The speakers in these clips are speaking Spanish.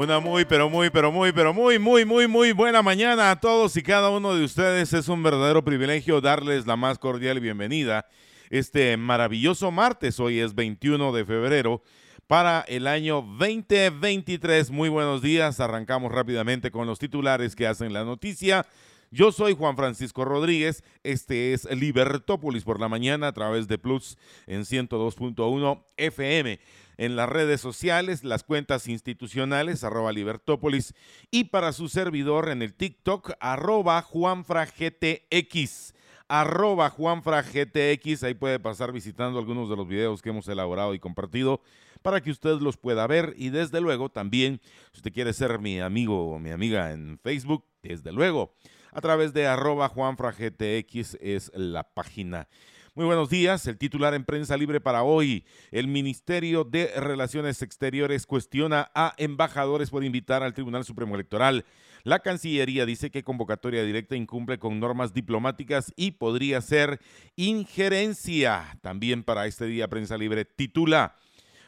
Una muy, pero muy, pero muy, pero muy, muy, muy, muy buena mañana a todos y cada uno de ustedes. Es un verdadero privilegio darles la más cordial bienvenida este maravilloso martes. Hoy es 21 de febrero para el año 2023. Muy buenos días. Arrancamos rápidamente con los titulares que hacen la noticia. Yo soy Juan Francisco Rodríguez. Este es Libertópolis por la mañana a través de Plus en 102.1 FM en las redes sociales, las cuentas institucionales, arroba Libertópolis, y para su servidor en el TikTok, arroba JuanfraGTX arroba JuanfraGTX, ahí puede pasar visitando algunos de los videos que hemos elaborado y compartido para que usted los pueda ver y desde luego también, si usted quiere ser mi amigo o mi amiga en Facebook, desde luego, a través de arroba JuanfraGTX es la página. Muy buenos días. El titular en prensa libre para hoy. El Ministerio de Relaciones Exteriores cuestiona a embajadores por invitar al Tribunal Supremo Electoral. La Cancillería dice que convocatoria directa incumple con normas diplomáticas y podría ser injerencia. También para este día prensa libre titula.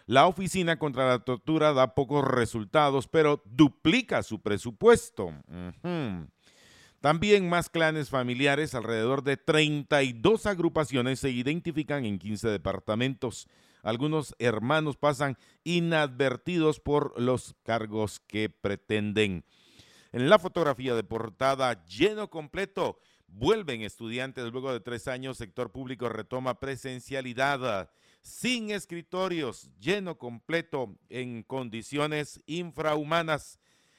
La Oficina contra la Tortura da pocos resultados, pero duplica su presupuesto. También más clanes familiares, alrededor de 32 agrupaciones se identifican en 15 departamentos. Algunos hermanos pasan inadvertidos por los cargos que pretenden. En la fotografía de portada, lleno completo, vuelven estudiantes luego de tres años, sector público retoma presencialidad, sin escritorios, lleno completo en condiciones infrahumanas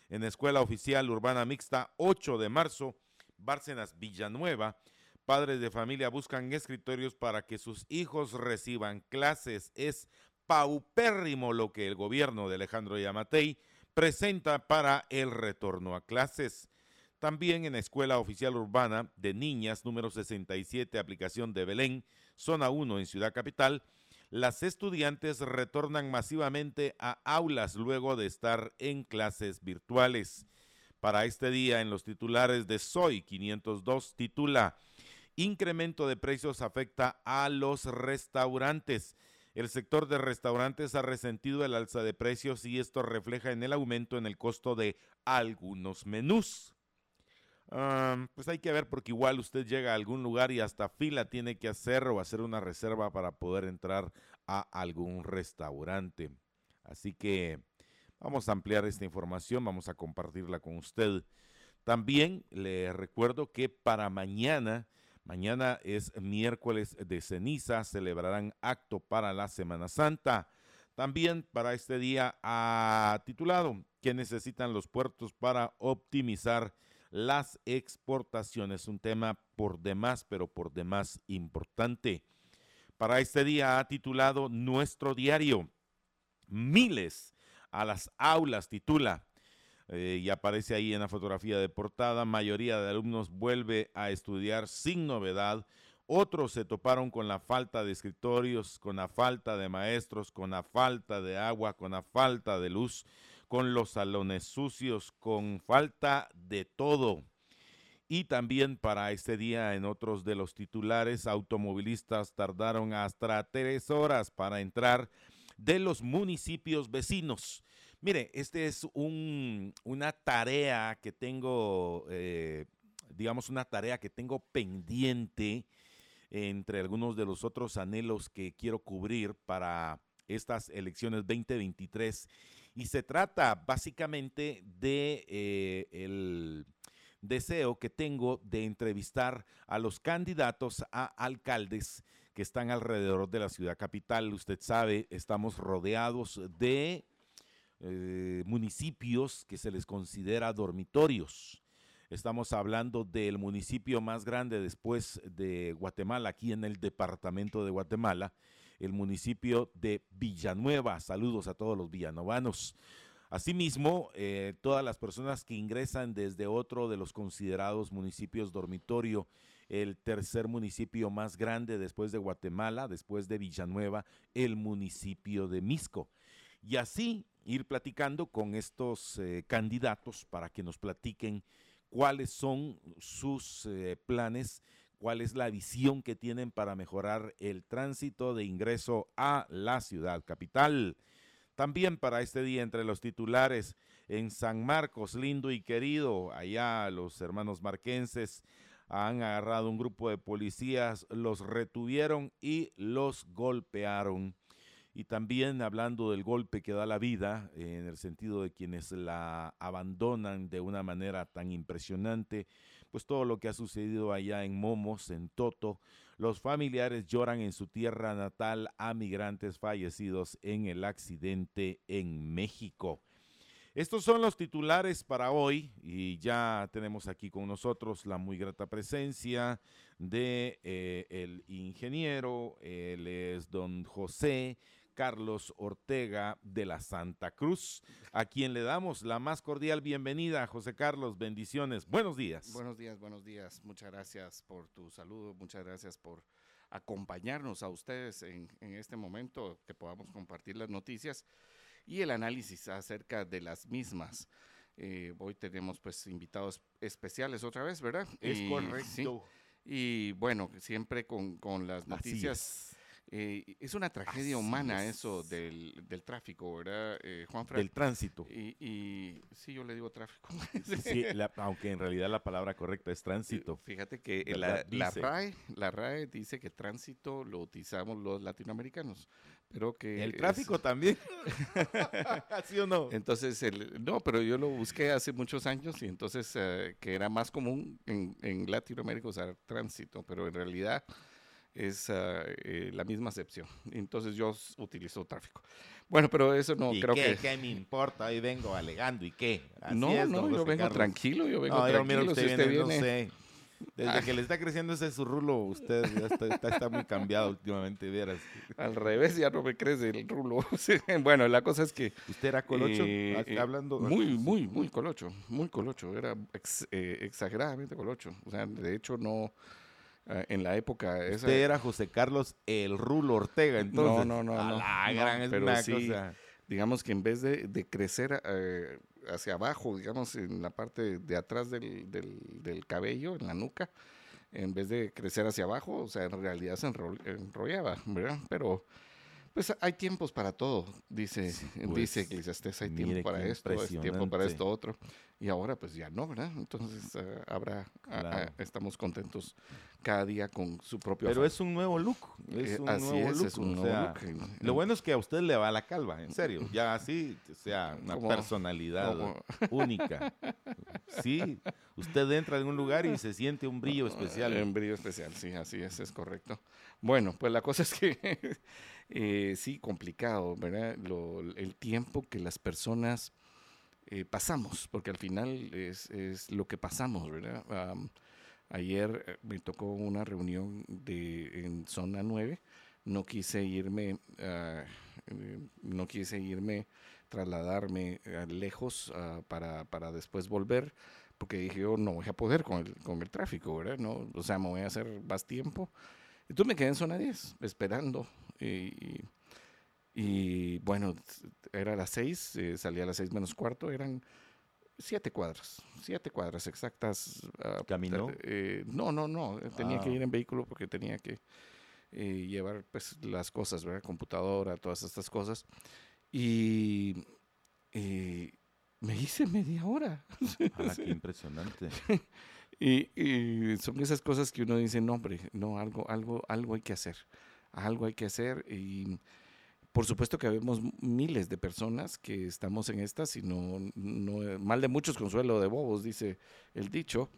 en Escuela Oficial Urbana Mixta 8 de marzo, Bárcenas Villanueva. Padres de familia buscan escritorios para que sus hijos reciban clases. Es paupérrimo lo que el gobierno de Alejandro Yamatei presenta para el retorno a clases. También en Escuela Oficial Urbana de Niñas número 67, aplicación de Belén, zona 1 en Ciudad Capital, las estudiantes retornan masivamente a aulas luego de estar en clases virtuales. Para este día, en los titulares de Soy 502, titula Incremento de precios afecta a los restaurantes. El sector de restaurantes ha resentido el alza de precios y esto refleja en el aumento en el costo de algunos menús pues hay que ver porque igual usted llega a algún lugar y hasta fila tiene que hacer o hacer una reserva para poder entrar a algún restaurante. Así que vamos a ampliar esta información, vamos a compartirla con usted. También le recuerdo que para mañana, mañana es miércoles de ceniza, celebrarán acto para la Semana Santa. También para este día ha titulado que necesitan los puertos para optimizar las exportaciones, un tema por demás, pero por demás importante. Para este día ha titulado Nuestro Diario, Miles a las aulas, titula. Eh, y aparece ahí en la fotografía de portada, mayoría de alumnos vuelve a estudiar sin novedad, otros se toparon con la falta de escritorios, con la falta de maestros, con la falta de agua, con la falta de luz con los salones sucios, con falta de todo. Y también para este día en otros de los titulares, automovilistas tardaron hasta tres horas para entrar de los municipios vecinos. Mire, este es un, una tarea que tengo, eh, digamos, una tarea que tengo pendiente entre algunos de los otros anhelos que quiero cubrir para estas elecciones 2023 y se trata básicamente de eh, el deseo que tengo de entrevistar a los candidatos a alcaldes que están alrededor de la ciudad capital. Usted sabe, estamos rodeados de eh, municipios que se les considera dormitorios. Estamos hablando del municipio más grande después de Guatemala, aquí en el departamento de Guatemala, el municipio de Villanueva. Saludos a todos los villanovanos. Asimismo, eh, todas las personas que ingresan desde otro de los considerados municipios dormitorio el tercer municipio más grande después de Guatemala, después de Villanueva, el municipio de Misco. Y así ir platicando con estos eh, candidatos para que nos platiquen cuáles son sus eh, planes, cuál es la visión que tienen para mejorar el tránsito de ingreso a la ciudad capital. También para este día entre los titulares en San Marcos, lindo y querido, allá los hermanos marquenses han agarrado un grupo de policías, los retuvieron y los golpearon. Y también hablando del golpe que da la vida, en el sentido de quienes la abandonan de una manera tan impresionante, pues todo lo que ha sucedido allá en Momos, en Toto, los familiares lloran en su tierra natal a migrantes fallecidos en el accidente en México. Estos son los titulares para hoy y ya tenemos aquí con nosotros la muy grata presencia de eh, el ingeniero, él es don José Carlos Ortega de la Santa Cruz, a quien le damos la más cordial bienvenida. José Carlos, bendiciones. Buenos días. Buenos días, buenos días. Muchas gracias por tu saludo, muchas gracias por acompañarnos a ustedes en, este momento, que podamos compartir las noticias y el análisis acerca de las mismas. Eh, hoy tenemos pues invitados especiales otra vez, ¿verdad? Es correcto. Y bueno, siempre con, con las noticias eh, es una tragedia humana eso del, del, tráfico, ¿verdad, eh, Juan Del tránsito. Y, y, sí, yo le digo tráfico. sí, aunque en realidad la palabra correcta es tránsito. Fíjate que la, la, RAE, la RAE dice que tránsito lo utilizamos los latinoamericanos, pero que... El tráfico también. ¿Sí o no? Entonces, el, no, pero yo lo busqué hace muchos años y entonces eh, que era más común en, en Latinoamérica usar tránsito, pero en realidad es ah, eh, la misma acepción. Entonces yo utilizo tráfico. Bueno, pero eso no creo qué, que... ¿Qué me importa? Hoy vengo alegando y qué. no, no, yo vengo tranquilo, yo vengo tranquilo. usted, viene, no sé. Desde ah. que le está creciendo ese su rulo, usted ya está, está, muy cambiado últimamente, vieras. Al revés, ya no me crece el rulo. bueno, la cosa es que... ¿Usted era colocho? Eh, eh, hablando... Muy, muy, muy colocho, muy colocho. Era exageradamente colocho. O sea, de hecho no eh, en la época. Usted era José Carlos el Rulo Ortega, entonces. No, no, no. no, la gran es una cosa. Digamos que en vez de, de crecer eh, hacia abajo, digamos, en la parte de atrás del, del, del, cabello, en la nuca, en vez de crecer hacia abajo, o sea, en realidad se enrollaba, ¿verdad? Pero pues hay tiempos para todo, dice, pues, dice Eclesiastes, hay tiempo para esto, hay tiempo para esto otro. Y ahora pues ya no, ¿verdad? Entonces uh, habrá, estamos contentos cada día con su propio... Pero es un nuevo look, es eh, un nuevo look. Es un nuevo look. Lo bueno es que a usted le va la calva, en serio, ya así, o sea, una personalidad única. Sí, usted entra en un lugar y se siente un brillo especial. Un brillo especial, sí, así es, es correcto. Bueno, pues la cosa es que eh, sí, complicado, ¿verdad? el tiempo que las personas eh, pasamos, porque al final es, es, lo que pasamos, ¿verdad? ayer eh, me tocó una reunión de, en zona 9, no quise irme, uh, no quise irme, trasladarme lejos uh, para, para después volver, porque dije yo no voy a poder con el, con el tráfico, ¿verdad? No, o sea, me voy a hacer más tiempo. Entonces me quedé en zona 10, esperando y, bueno, era las seis, eh, salía a las seis menos cuarto, eran siete cuadras, siete cuadras exactas. Uh, ¿Caminó? Eh, no, no, no, tenía que ah. ir en vehículo porque tenía que eh, llevar pues, las cosas, ¿verdad? Computadora, todas estas cosas. Y me hice media hora. Ah, qué impresionante. y, y, son esas cosas que uno dice, no, hombre, no, algo, algo, algo hay que hacer algo hay que hacer y por supuesto que vemos miles de personas que estamos en estas y no, no, mal de muchos consuelo de bobos, dice el dicho,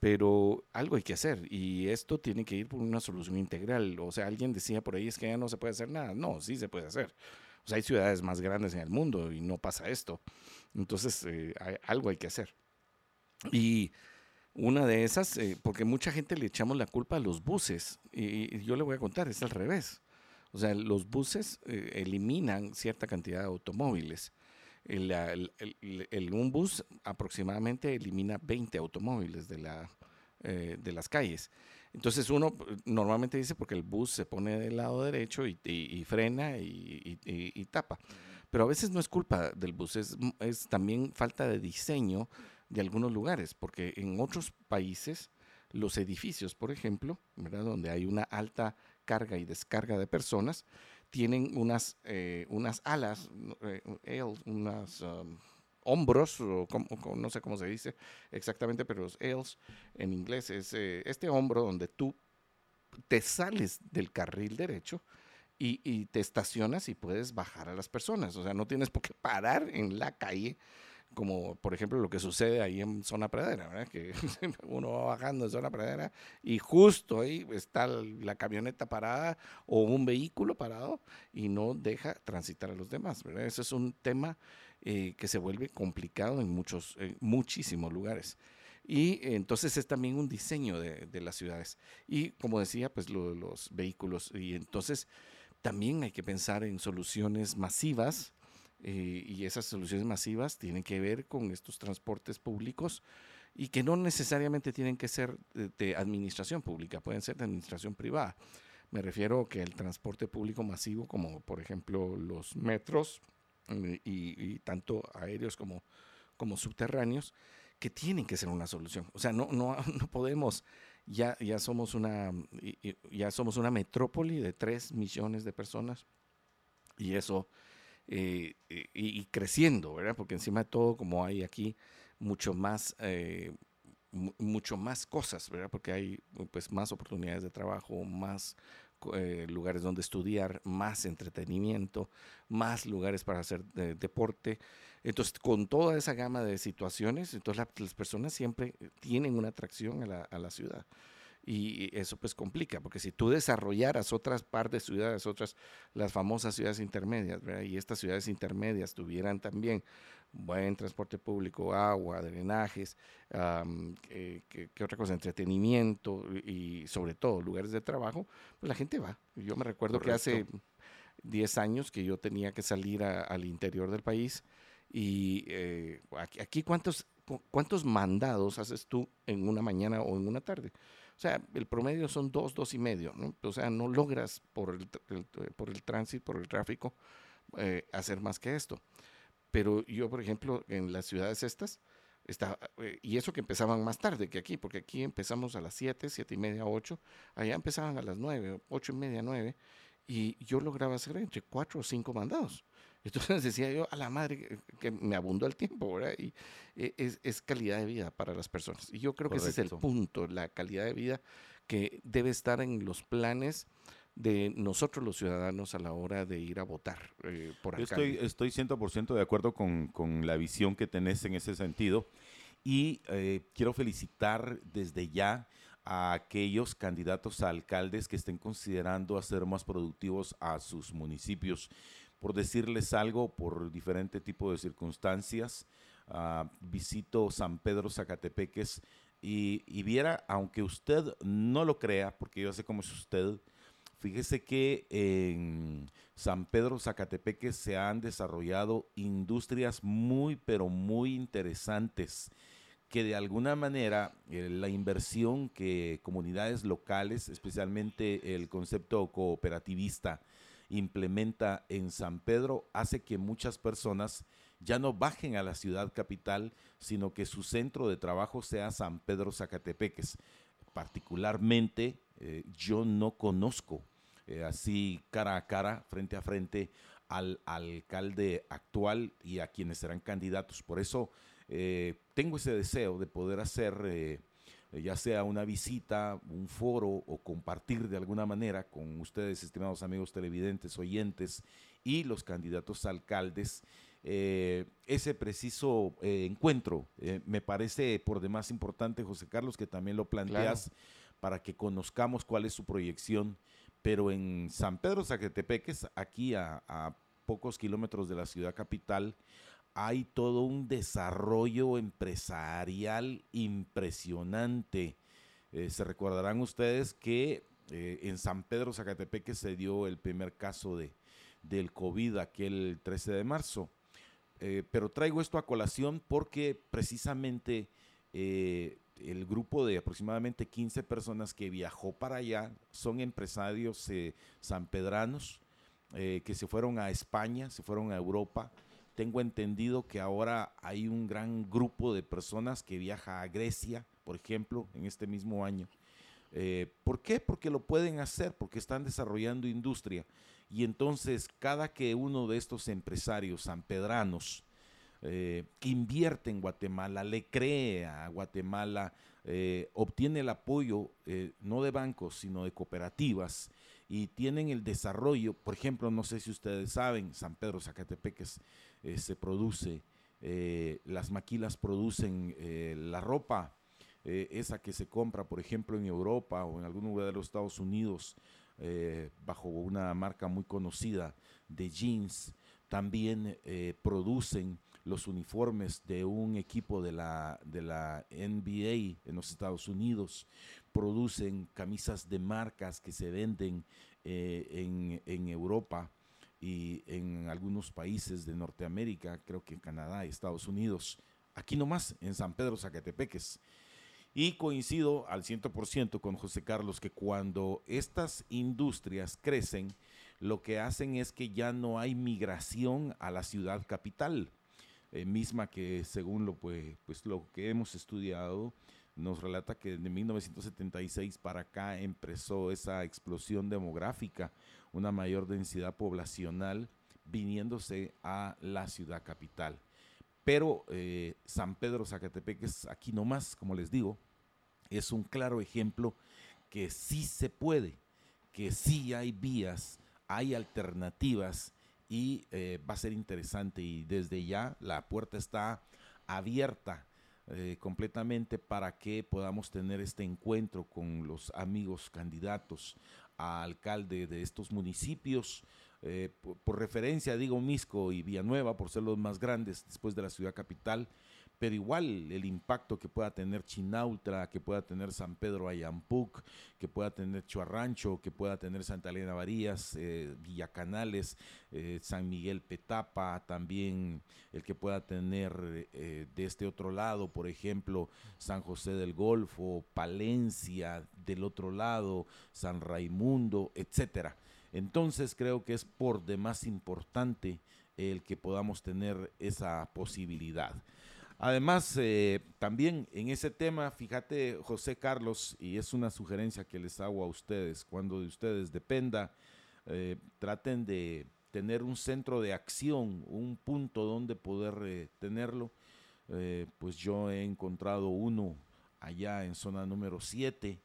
pero algo hay que hacer y esto tiene que ir por una solución integral. O sea, alguien decía por ahí es que ya no se puede hacer nada. No, sí se puede hacer. O sea, hay ciudades más grandes en el mundo y no pasa esto. Entonces, eh, algo hay que hacer. Y una de esas, eh, porque mucha gente le echamos la culpa a los buses, y, yo le voy a contar, es al revés. O sea, los buses eh, eliminan cierta cantidad de automóviles. El, el, un bus aproximadamente elimina 20 automóviles de, la, eh, de las calles. Entonces uno normalmente dice porque el bus se pone del lado derecho y, frena y, tapa. Pero a veces no es culpa del bus, es, es también falta de diseño de algunos lugares, porque en otros países los edificios, por ejemplo, ¿verdad? donde hay una alta carga y descarga de personas, tienen unas, eh, unas alas, eh, unas um, hombros, o no sé cómo se dice exactamente, pero los ales en inglés es eh, este hombro donde tú te sales del carril derecho y, y, te estacionas y puedes bajar a las personas. O sea, no tienes por qué parar en la calle como por ejemplo lo que sucede ahí en zona pradera, ¿verdad? que uno va bajando en zona pradera y justo ahí está la camioneta parada o un vehículo parado y no deja transitar a los demás. ¿verdad? Eso es un tema eh, que se vuelve complicado en muchos, muchísimos lugares. Y entonces es también un diseño de, de las ciudades. Y como decía, pues lo, los vehículos. Y entonces también hay que pensar en soluciones masivas eh, y esas soluciones masivas tienen que ver con estos transportes públicos y que no necesariamente tienen que ser de, administración pública, pueden ser de administración privada. Me refiero que el transporte público masivo, como por ejemplo los metros eh, y, tanto aéreos como, como subterráneos, que tienen que ser una solución. O sea, no, no, no podemos, ya, ya, somos una, ya somos una metrópoli de 3 millones de personas y eso eh, y, creciendo, ¿verdad? Porque encima de todo, como hay aquí mucho más, eh, mucho más cosas, ¿verdad? Porque hay pues más oportunidades de trabajo, más eh, lugares donde estudiar, más entretenimiento, más lugares para hacer deporte. Entonces, con toda esa gama de situaciones, entonces las personas siempre tienen una atracción a la, a la ciudad y eso pues complica, porque si tú desarrollaras otras partes, ciudades, otras, las famosas ciudades intermedias, y estas ciudades intermedias tuvieran también buen transporte público, agua, drenajes, ¿qué, otra cosa? Entretenimiento y sobre todo lugares de trabajo, pues la gente va. Yo me recuerdo que hace 10 años que yo tenía que salir al interior del país y eh, aquí, aquí, ¿cuántos, ¿cuántos mandados haces tú en una mañana o en una tarde? O sea, el promedio son dos, dos y medio, ¿no? O sea, no logras por el, por el tránsito, por el tráfico, eh, hacer más que esto. Pero yo, por ejemplo, en las ciudades estas, está, eh, y eso que empezaban más tarde que aquí, porque aquí empezamos a las siete, siete y media, ocho, allá empezaban a las nueve, ocho y media, nueve, y yo lograba hacer entre cuatro o cinco mandados. Entonces decía yo, a la madre, que me abundó el tiempo, ¿verdad? Y eh, es, calidad de vida para las personas. Y yo creo que ese es el punto, la calidad de vida que debe estar en los planes de nosotros los ciudadanos a la hora de ir a votar eh, por acá. Estoy, estoy 100% de acuerdo con, con, la visión que tenés en ese sentido y eh, quiero felicitar desde ya a aquellos candidatos a alcaldes que estén considerando hacer más productivos a sus municipios por decirles algo, por diferente tipo de circunstancias. Ah, visito San Pedro Zacatepeques y, viera, aunque usted no lo crea, porque yo sé cómo es usted, fíjese que en San Pedro Zacatepeques se han desarrollado industrias muy, pero muy interesantes que de alguna manera eh, la inversión que comunidades locales, especialmente el concepto cooperativista, implementa en San Pedro hace que muchas personas ya no bajen a la ciudad capital, sino que su centro de trabajo sea San Pedro Zacatepeques. Particularmente, eh, yo no conozco eh, así cara a cara, frente a frente, al, alcalde actual y a quienes serán candidatos. Por eso eh, tengo ese deseo de poder hacer ya sea una visita, un foro o compartir de alguna manera con ustedes, estimados amigos televidentes, oyentes y los candidatos alcaldes, eh, ese preciso eh, encuentro. me parece por demás importante, José Carlos, que también lo planteas para que conozcamos cuál es su proyección. Pero en San Pedro Zacatepeques, aquí a, a pocos kilómetros de la ciudad capital, hay todo un desarrollo empresarial impresionante. Eh, se recordarán ustedes que eh, en San Pedro Zacatepeque se dio el primer caso de, del COVID aquel 13 de marzo. Eh, pero traigo esto a colación porque precisamente el grupo de aproximadamente 15 personas que viajó para allá son empresarios sanpedranos que se fueron a España, se fueron a Europa. Tengo entendido que ahora hay un gran grupo de personas que viaja a Grecia, por ejemplo, en este mismo año. Eh, ¿Por qué? Porque lo pueden hacer, porque están desarrollando industria. Y entonces cada que uno de estos empresarios sanpedranos eh, invierte en Guatemala, le cree a Guatemala, eh, obtiene el apoyo no de bancos, sino de cooperativas y tienen el desarrollo, por ejemplo, no sé si ustedes saben, San Pedro Zacatepeques se produce, las maquilas producen la ropa, esa que se compra, por ejemplo, en Europa o en algún lugar de los Estados Unidos, bajo una marca muy conocida de jeans, también producen los uniformes de un equipo de la, de la NBA en los Estados Unidos, producen camisas de marcas que se venden eh, en, en, Europa y en algunos países de Norteamérica, creo que Canadá y Estados Unidos, aquí nomás en San Pedro Zacatepeques. Y coincido al 100% con José Carlos que cuando estas industrias crecen, lo que hacen es que ya no hay migración a la ciudad capital eh, misma que según lo, pues, pues, lo que hemos estudiado, nos relata que de 1976 para acá empezó esa explosión demográfica, una mayor densidad poblacional viniéndose a la ciudad capital. Pero eh, San Pedro Zacatepec es aquí nomás, como les digo, es un claro ejemplo que sí se puede, que sí hay vías, hay alternativas y eh, va a ser interesante y desde ya la puerta está abierta eh, completamente para que podamos tener este encuentro con los amigos candidatos a alcalde de estos municipios. Eh, por, referencia digo Misco y Villanueva por ser los más grandes después de la ciudad capital pero igual el impacto que pueda tener Chinautra, que pueda tener San Pedro Ayampuc, que pueda tener Chuarrancho, que pueda tener Santa Elena Varías, eh, Villacanales, eh, San Miguel Petapa, también el que pueda tener eh, de este otro lado, por ejemplo, San José del Golfo, Palencia, del otro lado, San Raimundo, etcétera. Entonces creo que es por demás importante el que podamos tener esa posibilidad. Además, eh, también en ese tema, fíjate, José Carlos, y es una sugerencia que les hago a ustedes, cuando de ustedes dependa, eh, traten de tener un centro de acción, un punto donde poder eh, tenerlo. pues yo he encontrado uno allá en zona número 7.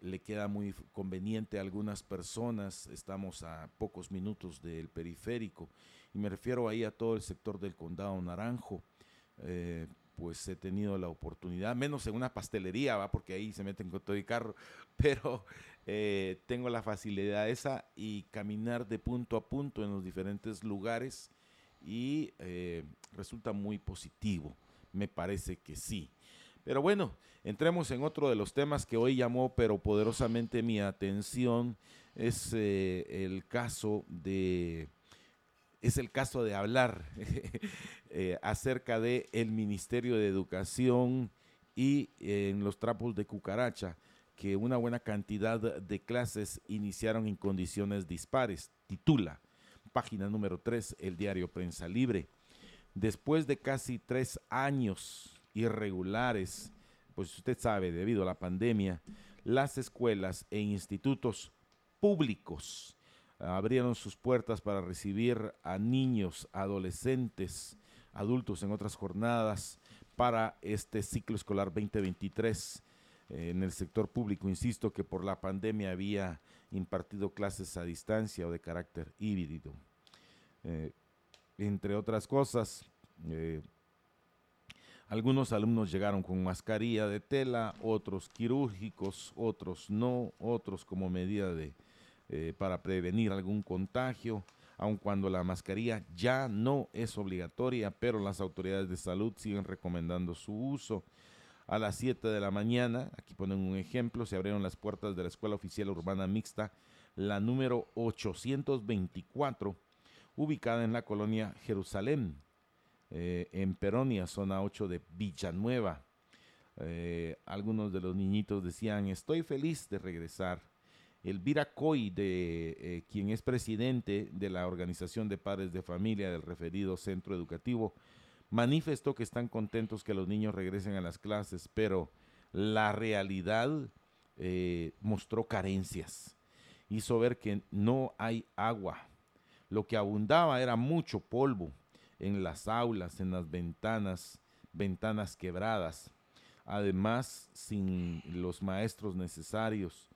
le queda muy conveniente a algunas personas, estamos a pocos minutos del periférico, y me refiero ahí a todo el sector del condado Naranjo. Eh, pues he tenido la oportunidad, menos en una pastelería, ¿va? porque ahí se meten con todo el carro, pero eh, tengo la facilidad esa y caminar de punto a punto en los diferentes lugares y eh, resulta muy positivo, me parece que sí. Pero bueno, entremos en otro de los temas que hoy llamó pero poderosamente mi atención, es el caso de es el caso de hablar eh, acerca de el Ministerio de Educación y en los trapos de cucaracha, que una buena cantidad de clases iniciaron en condiciones dispares. Titula, página número 3, el diario Prensa Libre. Después de casi tres años irregulares, pues usted sabe, debido a la pandemia, las escuelas e institutos públicos abrieron sus puertas para recibir a niños, adolescentes, adultos en otras jornadas para este ciclo escolar 2023 eh, en el sector público. Insisto que por la pandemia había impartido clases a distancia o de carácter híbrido. Eh, entre otras cosas, eh, algunos alumnos llegaron con mascarilla de tela, otros quirúrgicos, otros no, otros como medida de eh, para prevenir algún contagio, aun cuando la mascarilla ya no es obligatoria, pero las autoridades de salud siguen recomendando su uso. A las 7 de la mañana, aquí ponen un ejemplo, se abrieron las puertas de la Escuela Oficial Urbana Mixta, la número 824, ubicada en la colonia Jerusalén, eh, en Peronia, zona 8 de Villanueva. Eh, algunos de los niñitos decían, estoy feliz de regresar. Elvira Coy, de, eh, quien es presidente de la Organización de Padres de Familia del referido centro educativo, manifestó que están contentos que los niños regresen a las clases, pero la realidad eh, mostró carencias. Hizo ver que no hay agua. Lo que abundaba era mucho polvo en las aulas, en las ventanas, ventanas quebradas. Además, sin los maestros necesarios,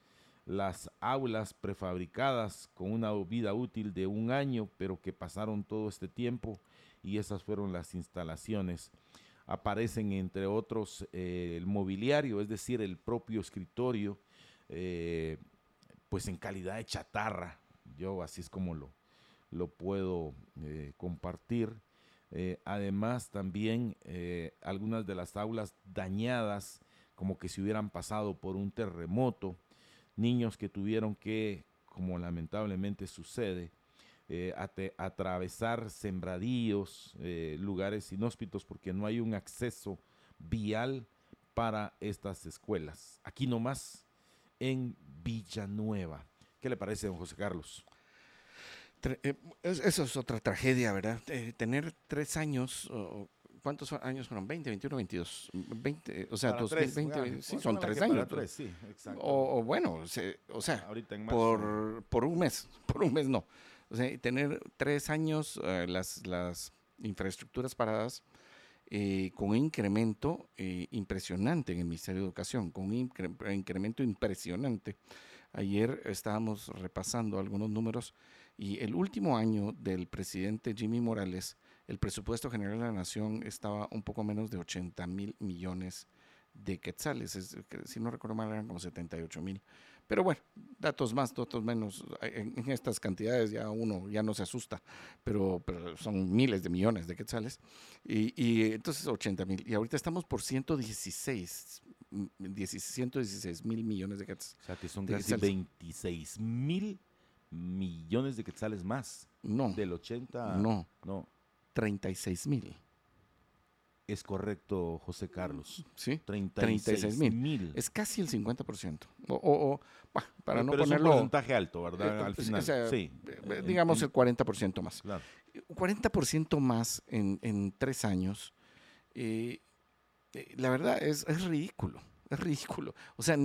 las aulas prefabricadas con una vida útil de un año, pero que pasaron todo este tiempo y esas fueron las instalaciones. Aparecen entre otros eh, el mobiliario, es decir, el propio escritorio, eh, pues en calidad de chatarra. Yo así es como lo, lo puedo eh, compartir. además también algunas de las aulas dañadas, como que si hubieran pasado por un terremoto niños que tuvieron que, como lamentablemente sucede, eh, atravesar sembradíos, eh, lugares inhóspitos, porque no hay un acceso vial para estas escuelas. Aquí nomás, en Villanueva. ¿Qué le parece, don José Carlos? Eh, eso es otra tragedia, ¿verdad? tener tres años, ¿Cuántos años fueron? ¿20, 21, 22? 20, o sea, 2020, sí, son tres años. sí, o, o, bueno, o sea, por, por un mes, por un mes no. O sea, tener tres años eh, las, las infraestructuras paradas eh, con un incremento eh, impresionante en el Ministerio de Educación, con un incremento impresionante. Ayer estábamos repasando algunos números y el último año del presidente Jimmy Morales el presupuesto general de la nación estaba un poco menos de 80 mil millones de quetzales, si no recuerdo mal eran como 78 mil. Pero bueno, datos más, datos menos, en, estas cantidades ya uno ya no se asusta, pero, pero son miles de millones de quetzales. Y, y entonces 80 mil. Y ahorita estamos por 116, 116 mil millones de quetzales. O sea, que son casi 26 mil millones de quetzales más. No. Del 80. No. No. 36 mil. Es correcto, José Carlos. Sí, 36 mil. Es casi el 50%. O, o, para no ponerlo... Es un porcentaje alto, ¿verdad? Eh, Al final, sí. Eh, digamos el 40% más. Claro. 40% más en, en, tres años, eh, la verdad es, es ridículo. Es ridículo. O sea,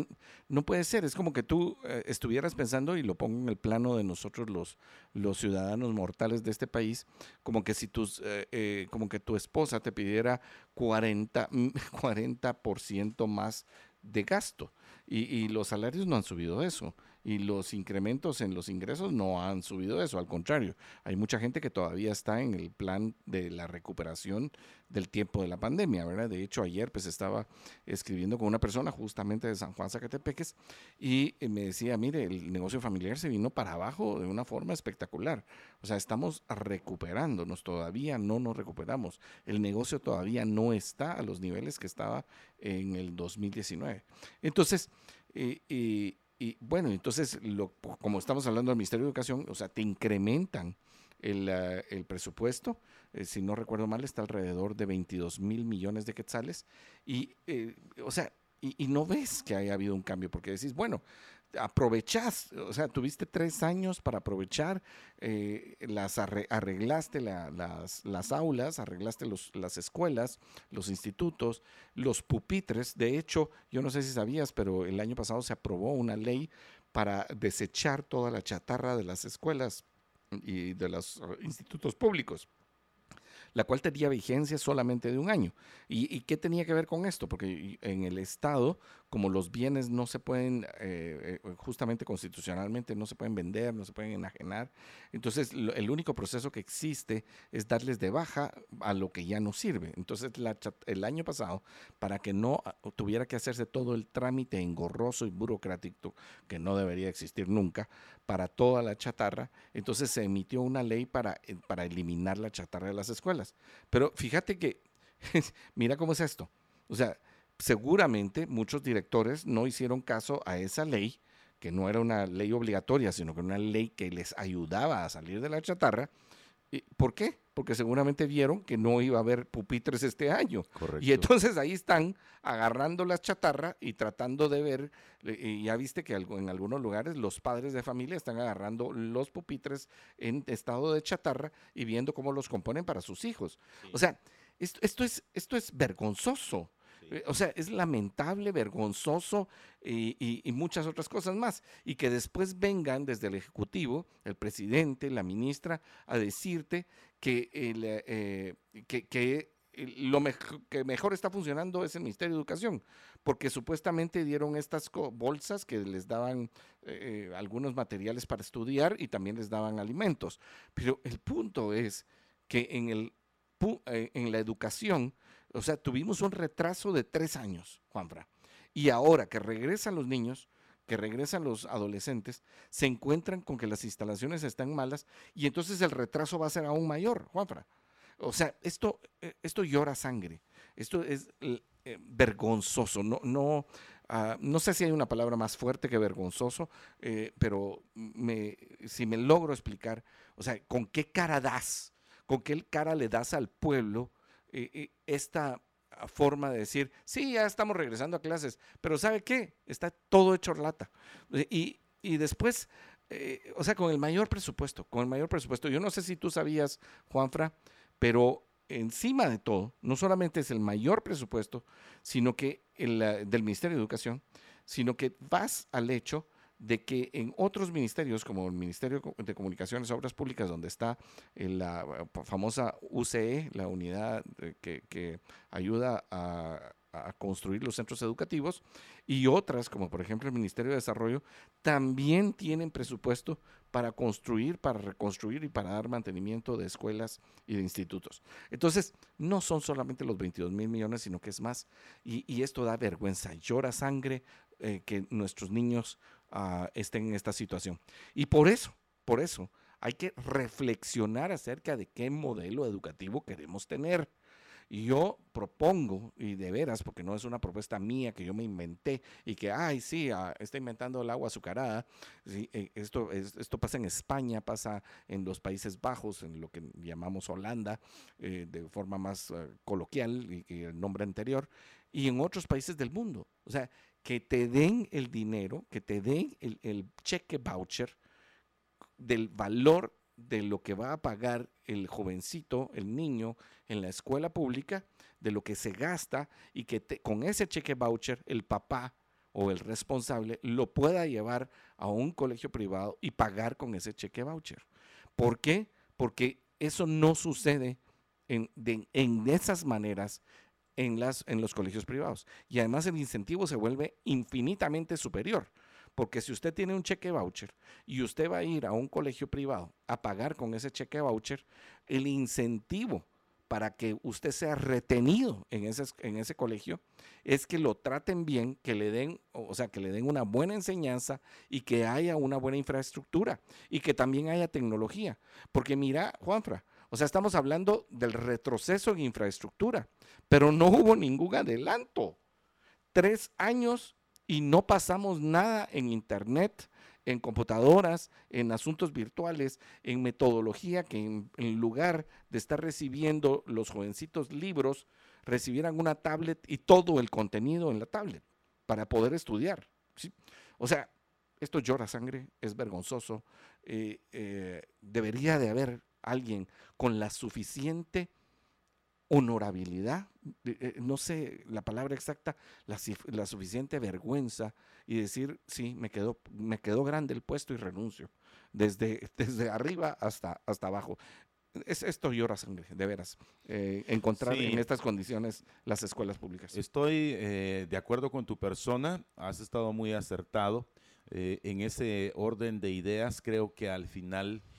no puede ser. Es como que tú eh, estuvieras pensando, y lo pongo en el plano de nosotros los, los ciudadanos mortales de este país, como que si tus, eh, eh, como que tu esposa te pidiera 40, 40% más de gasto. Y, y los salarios no han subido eso y los incrementos en los ingresos no han subido eso, al contrario, hay mucha gente que todavía está en el plan de la recuperación del tiempo de la pandemia, ¿verdad? De hecho, ayer pues estaba escribiendo con una persona justamente de San Juan Zacatepeques y me decía, mire, el negocio familiar se vino para abajo de una forma espectacular. O sea, estamos recuperándonos, todavía no nos recuperamos. El negocio todavía no está a los niveles que estaba en el 2019. Entonces, eh, eh, y bueno, entonces, lo, como estamos hablando del Ministerio de Educación, o sea, te incrementan el, eh, el presupuesto, eh, si no recuerdo mal, está alrededor de 22 mil millones de quetzales. Y, eh, o sea, y, y, no ves que haya habido un cambio, porque decís, bueno, aprovechás, o sea, tuviste tres años para aprovechar, eh, las arreglaste las, las, aulas, arreglaste los, las escuelas, los institutos, los pupitres. De hecho, yo no sé si sabías, pero el año pasado se aprobó una ley para desechar toda la chatarra de las escuelas y de los uh, institutos públicos la cual tenía vigencia solamente de un año. ¿Y, qué tenía que ver con esto? Porque en el Estado, como los bienes no se pueden, eh, eh, justamente constitucionalmente, no se pueden vender, no se pueden enajenar, entonces el único proceso que existe es darles de baja a lo que ya no sirve. Entonces el año pasado, para que no ah, tuviera que hacerse todo el trámite engorroso y burocrático, que no debería existir nunca, para toda la chatarra, entonces se emitió una ley para, eh, para eliminar la chatarra de las escuelas. Pero fíjate que, mira cómo es esto. O sea, seguramente muchos directores no hicieron caso a esa ley, que no era una ley obligatoria, sino que era una ley que les ayudaba a salir de la chatarra, ¿Por qué? Porque seguramente vieron que no iba a haber pupitres este año. Y entonces ahí están agarrando la chatarra y tratando de ver, y ya viste que en algunos lugares los padres de familia están agarrando los pupitres en estado de chatarra y viendo cómo los componen para sus hijos. O sea, esto, es, esto es vergonzoso. Eh, o sea, es lamentable, vergonzoso y, muchas otras cosas más. Y que después vengan desde el Ejecutivo, el presidente, la ministra, a decirte que, eh, lo que mejor está funcionando es el Ministerio de Educación, porque supuestamente dieron estas bolsas que les daban eh, algunos materiales para estudiar y también les daban alimentos. Pero el punto es que en, el, en la educación o sea, tuvimos un retraso de tres años, Juanfra. Y ahora que regresan los niños, que regresan los adolescentes, se encuentran con que las instalaciones están malas y entonces el retraso va a ser aún mayor, Juanfra. O sea, esto, eh, esto llora sangre. Esto es eh, vergonzoso. No, no, ah, no sé si hay una palabra más fuerte que vergonzoso, eh, pero si me logro explicar, o sea, ¿con qué cara das? ¿Con qué cara le das al pueblo? Esta forma de decir, sí, ya estamos regresando a clases, pero ¿sabe qué? Está todo hecho lata. Y, después, eh, o sea, con el mayor presupuesto, con el mayor presupuesto, yo no sé si tú sabías, Juanfra, pero encima de todo, no solamente es el mayor presupuesto, sino que el, del Ministerio de Educación, sino que vas al hecho de que en otros ministerios, como el Ministerio de Comunicaciones Obras Públicas, donde está la famosa UCE, la unidad que, ayuda a, construir los centros educativos, y otras, como por ejemplo el Ministerio de Desarrollo, también tienen presupuesto para construir, para reconstruir y para dar mantenimiento de escuelas y de institutos. Entonces, no son solamente los 22 mil millones, sino que es más, y, esto da vergüenza, llora sangre eh, que nuestros niños estén en esta situación. Y por eso, por eso, hay que reflexionar acerca de qué modelo educativo queremos tener. Y yo propongo, y de veras, porque no es una propuesta mía que yo me inventé y que, ay, sí, ah, está inventando el agua azucarada. Eh, esto, esto pasa en España, pasa en los Países Bajos, en lo que llamamos Holanda, eh, de forma más eh, coloquial y, y, el nombre anterior, y en otros países del mundo. O sea, que te den el dinero, que te den el, cheque voucher del valor de lo que va a pagar el jovencito, el niño en la escuela pública, de lo que se gasta y que con ese cheque voucher el papá o el responsable lo pueda llevar a un colegio privado y pagar con ese cheque voucher. ¿Por qué? Porque eso no sucede en, esas maneras en, las, en los colegios privados. Y además el incentivo se vuelve infinitamente superior. Porque si usted tiene un cheque voucher y usted va a ir a un colegio privado a pagar con ese cheque voucher, el incentivo para que usted sea retenido en ese, en ese colegio es que lo traten bien, que le den, o sea, que le den una buena enseñanza y que haya una buena infraestructura y que también haya tecnología. Porque mira, Juanfra, o sea, estamos hablando del retroceso en infraestructura, pero no hubo ningún adelanto. Tres años y no pasamos nada en Internet, en computadoras, en asuntos virtuales, en metodología, que en, lugar de estar recibiendo los jovencitos libros, recibieran una tablet y todo el contenido en la tablet para poder estudiar. O sea, esto llora sangre, es vergonzoso. Eh, eh, debería de haber alguien con la suficiente honorabilidad, eh, no sé la palabra exacta, la, suficiente vergüenza y decir, sí, me quedó, me quedó grande el puesto y renuncio, desde, desde arriba hasta, hasta abajo. Es, esto llora sangre, de veras, eh, encontrar en estas condiciones las escuelas públicas. Estoy eh, de acuerdo con tu persona, has estado muy acertado. en ese orden de ideas, creo que al final eh,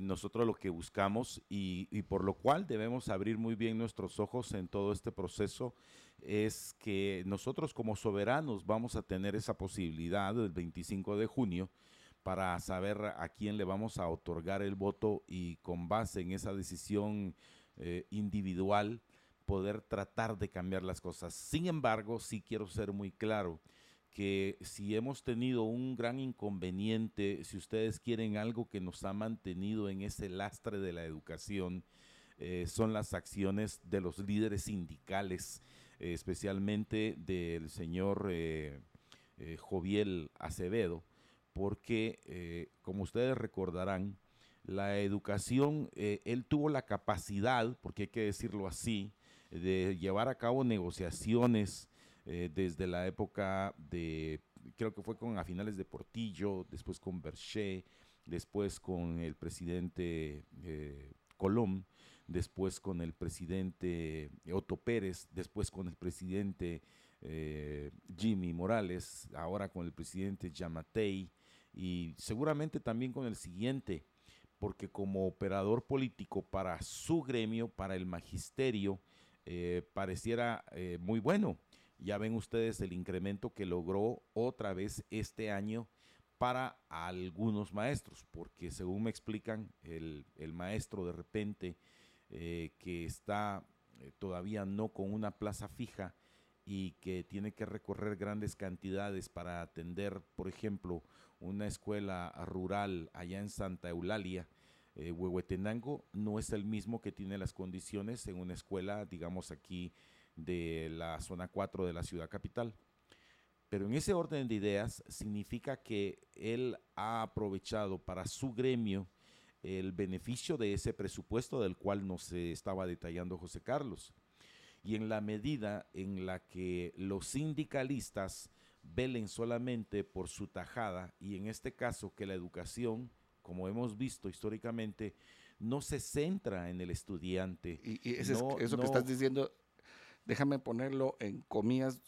nosotros lo que buscamos y, por lo cual debemos abrir muy bien nuestros ojos en todo este proceso es que nosotros como soberanos vamos a tener esa posibilidad el 25 de junio para saber a quién le vamos a otorgar el voto y con base en esa decisión eh, individual poder tratar de cambiar las cosas. Sin embargo, sí quiero ser muy claro que si hemos tenido un gran inconveniente, si ustedes quieren algo que nos ha mantenido en ese lastre de la educación, eh, son las acciones de los líderes sindicales, eh, especialmente del señor eh, Joviel Acevedo, porque, como ustedes recordarán, la educación, él tuvo la capacidad, porque hay que decirlo así, de llevar a cabo negociaciones desde la época de, creo que fue con a finales de Portillo, después con Berché, después con el presidente Colón, después con el presidente Otto Pérez, después con el presidente eh, Jimmy Morales, ahora con el presidente Yamatei y seguramente también con el siguiente, porque como operador político para su gremio, para el magisterio, eh, pareciera eh, muy bueno. Ya ven ustedes el incremento que logró otra vez este año para algunos maestros, porque según me explican, el, maestro de repente eh, que está eh, todavía no con una plaza fija y que tiene que recorrer grandes cantidades para atender, por ejemplo, una escuela rural allá en Santa Eulalia, eh, Huehuetenango, no es el mismo que tiene las condiciones en una escuela, digamos aquí, de la zona 4 de la ciudad capital. Pero en ese orden de ideas significa que él ha aprovechado para su gremio el beneficio de ese presupuesto del cual nos estaba detallando José Carlos. Y en la medida en la que los sindicalistas velen solamente por su tajada, y en este caso que la educación, como hemos visto históricamente, no se centra en el estudiante. Y, eso que estás diciendo, déjame ponerlo en comillas,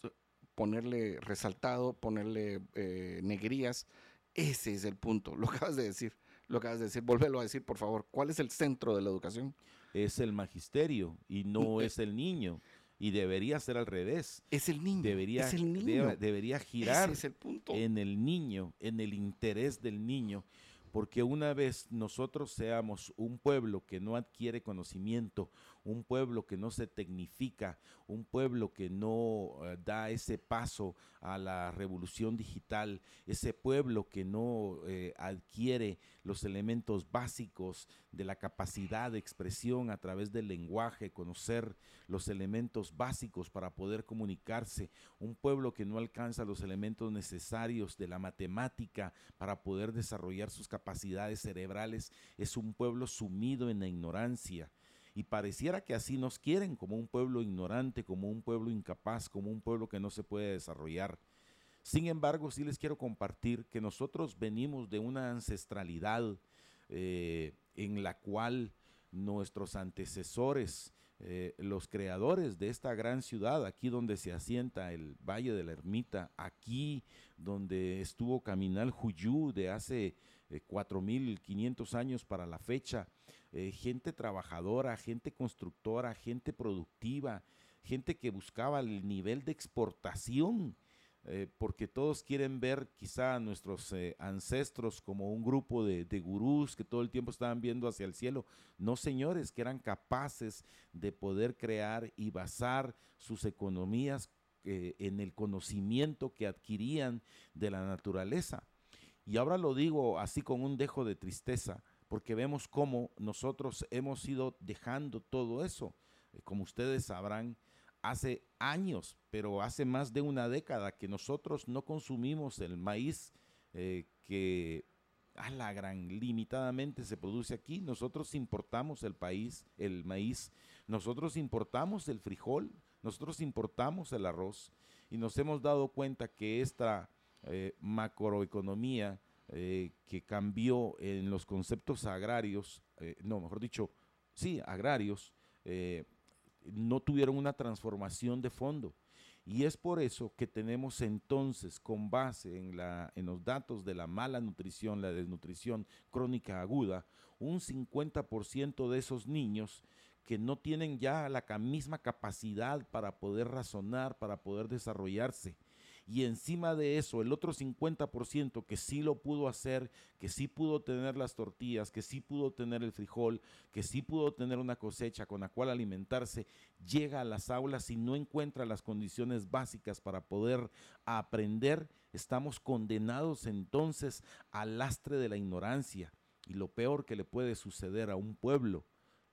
ponerle resaltado, ponerle eh, negrías. Ese es el punto, lo acabas de decir lo acabas de decir, vuélvelo a decir, por favor. ¿Cuál es el centro de la educación? Es el magisterio y no es el niño. Y debería ser al revés. Es el niño. Debería, es el niño. debería girar es el punto. en el niño, en el interés del niño porque una vez nosotros seamos un pueblo que no adquiere conocimiento, un pueblo que no se tecnifica, un pueblo que no eh, da ese paso a la revolución digital, ese pueblo que no eh, adquiere los elementos básicos de la capacidad de expresión a través del lenguaje, conocer los elementos básicos para poder comunicarse, un pueblo que no alcanza los elementos necesarios de la matemática para poder desarrollar sus capacidades cerebrales, es un pueblo sumido en la ignorancia y pareciera que así nos quieren, como un pueblo ignorante, como un pueblo incapaz, como un pueblo que no se puede desarrollar. Sin embargo, sí les quiero compartir que nosotros venimos de una ancestralidad eh, en la cual nuestros antecesores, eh, los creadores de esta gran ciudad, aquí donde se asienta el Valle de la Ermita, aquí donde estuvo Caminal Juyú de hace 4.500 eh, años para la fecha, eh, gente trabajadora, gente constructora, gente productiva, gente que buscaba el nivel de exportación, eh, porque todos quieren ver quizá a nuestros eh, ancestros como un grupo de, de, gurús que todo el tiempo estaban viendo hacia el cielo. No, señores, que eran capaces de poder crear y basar sus economías en el conocimiento que adquirían de la naturaleza. Y ahora lo digo así con un dejo de tristeza, porque vemos cómo nosotros hemos ido dejando todo eso. Eh, como ustedes sabrán, hace años, pero hace más de una década que nosotros no consumimos el maíz eh, que a la gran limitadamente se produce aquí. Nosotros importamos el país, el maíz, nosotros importamos el frijol, nosotros importamos el arroz y nos hemos dado cuenta que esta eh, macroeconomía eh, que cambió en los conceptos agrarios, eh, no, mejor dicho, sí, agrarios, eh, no tuvieron una transformación de fondo. Y es por eso que tenemos entonces, con base en, la, en los datos de la mala nutrición, la desnutrición crónica aguda, un 50% de esos niños que no tienen ya la misma capacidad para poder razonar, para poder desarrollarse y encima de eso el otro 50% que sí lo pudo hacer, que sí pudo tener las tortillas, que sí pudo tener el frijol, que sí pudo tener una cosecha con la cual alimentarse, llega a las aulas y no encuentra las condiciones básicas para poder aprender, estamos condenados entonces al lastre de la ignorancia. Y lo peor que le puede suceder a un pueblo,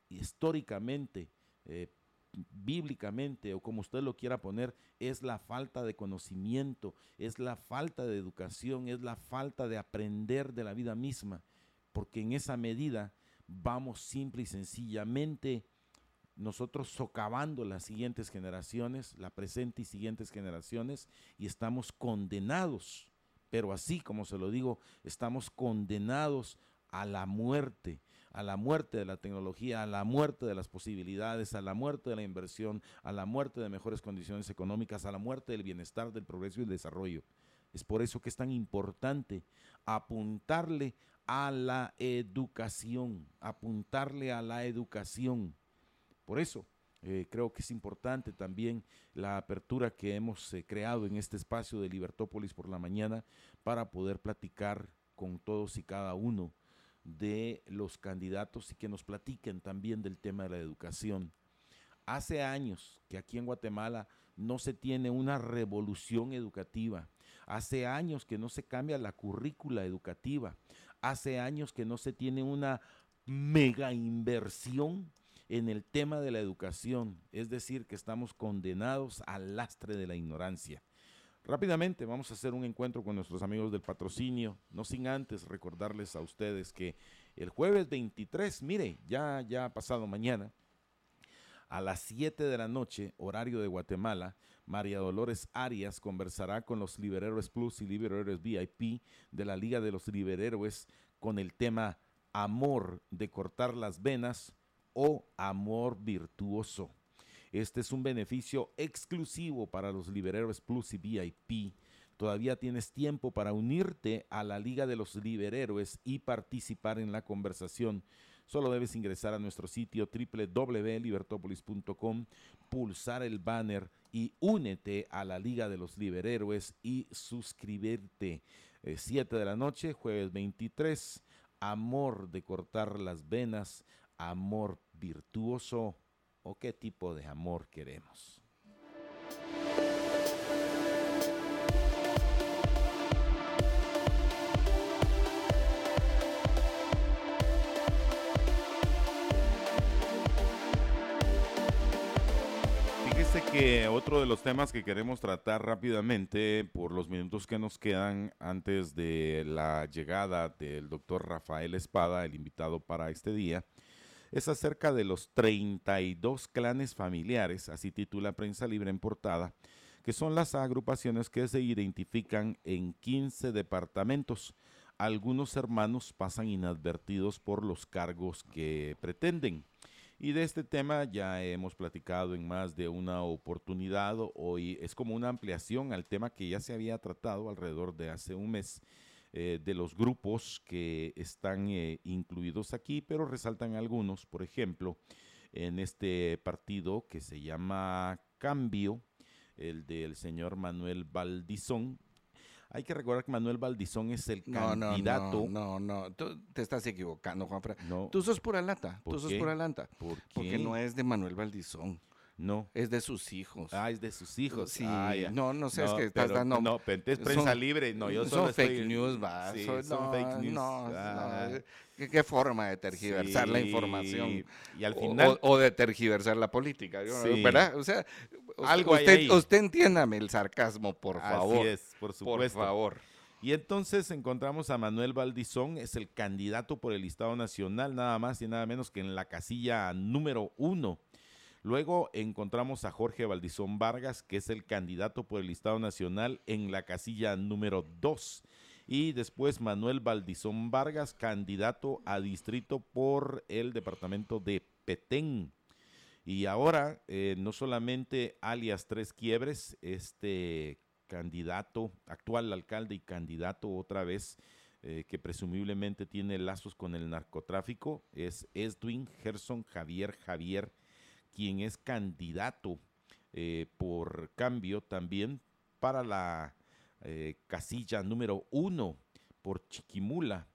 históricamente, eh, bíblicamente o como usted lo quiera poner, es la falta de conocimiento, es la falta de educación, es la falta de aprender de la vida misma, porque en esa medida vamos simple y sencillamente nosotros socavando las siguientes generaciones, la presente y siguientes generaciones, y estamos condenados, pero así como se lo digo, estamos condenados a la muerte, a la muerte de la tecnología, a la muerte de las posibilidades, a la muerte de la inversión, a la muerte de mejores condiciones económicas, a la muerte del bienestar, del progreso y el desarrollo. Es por eso que es tan importante apuntarle a la educación, apuntarle a la educación. Por eso eh, creo que es importante también la apertura que hemos eh, creado en este espacio de Libertópolis por la mañana para poder platicar con todos y cada uno de los candidatos y que nos platiquen también del tema de la educación. Hace años que aquí en Guatemala no se tiene una revolución educativa. Hace años que no se cambia la currícula educativa. Hace años que no se tiene una mega inversión en el tema de la educación. Es decir, que estamos condenados al lastre de la ignorancia. Rápidamente vamos a hacer un encuentro con nuestros amigos del patrocinio, no sin antes recordarles a ustedes que el jueves 23, mire, ya ya ha pasado mañana, a las 7 de la noche, horario de Guatemala, María Dolores Arias conversará con los Liberhéroes Plus y Liberhéroes VIP de la Liga de los Liberhéroes con el tema Amor de cortar las venas o Amor virtuoso. Este es un beneficio exclusivo para los Liberhéroes Plus y VIP. Todavía tienes tiempo para unirte a la Liga de los Liberhéroes y participar en la conversación. Solo debes ingresar a nuestro sitio www.libertopolis.com, pulsar el banner y únete a la Liga de los Liberhéroes y suscribirte. 7 de la noche, jueves 23. Amor de cortar las venas, amor virtuoso o qué tipo de amor queremos. Fíjese que otro de los temas que queremos tratar rápidamente por los minutos que nos quedan antes de la llegada del doctor Rafael Espada, el invitado para este día, es acerca de los 32 clanes familiares, así titula Prensa Libre en portada, que son las agrupaciones que se identifican en 15 departamentos. Algunos hermanos pasan inadvertidos por los cargos que pretenden. Y de este tema ya hemos platicado en más de una oportunidad. Hoy es como una ampliación al tema que ya se había tratado alrededor de hace un mes eh, de los grupos que están eh, incluidos aquí, pero resaltan algunos, por ejemplo, en este partido que se llama Cambio, el del señor Manuel Valdizón. Hay que recordar que Manuel Valdizón es el candidato. No, no, no, tú te estás equivocando, Juanfra. No. Tú sos pura lata, tú sos pura lata. ¿Por Porque no es de Manuel Valdizón. No. Es de sus hijos. Ah, es de sus hijos. Sí. Ah, no, no sé, es que estás dando. No, es prensa libre. No, yo solo Son fake news, va. Sí, son, fake news. No, ah. ¿Qué, forma de tergiversar la información. Y al final. O, de tergiversar la política. ¿Verdad? O sea, algo usted, usted entiéndame el sarcasmo, por favor. Así es, por supuesto. Por favor. Y entonces encontramos a Manuel Valdizón, es el candidato por el Estado Nacional, nada más y nada menos que en la casilla número uno Luego encontramos a Jorge Valdizón Vargas, que es el candidato por el Estado Nacional en la casilla número 2. Y después Manuel Valdizón Vargas, candidato a distrito por el departamento de Petén. Y ahora, eh, no solamente alias Tres Quiebres, este candidato, actual alcalde y candidato otra vez, eh, que presumiblemente tiene lazos con el narcotráfico, es Edwin Gerson Javier Javier quien es candidato eh, por cambio también para la eh, casilla número uno por Chiquimula.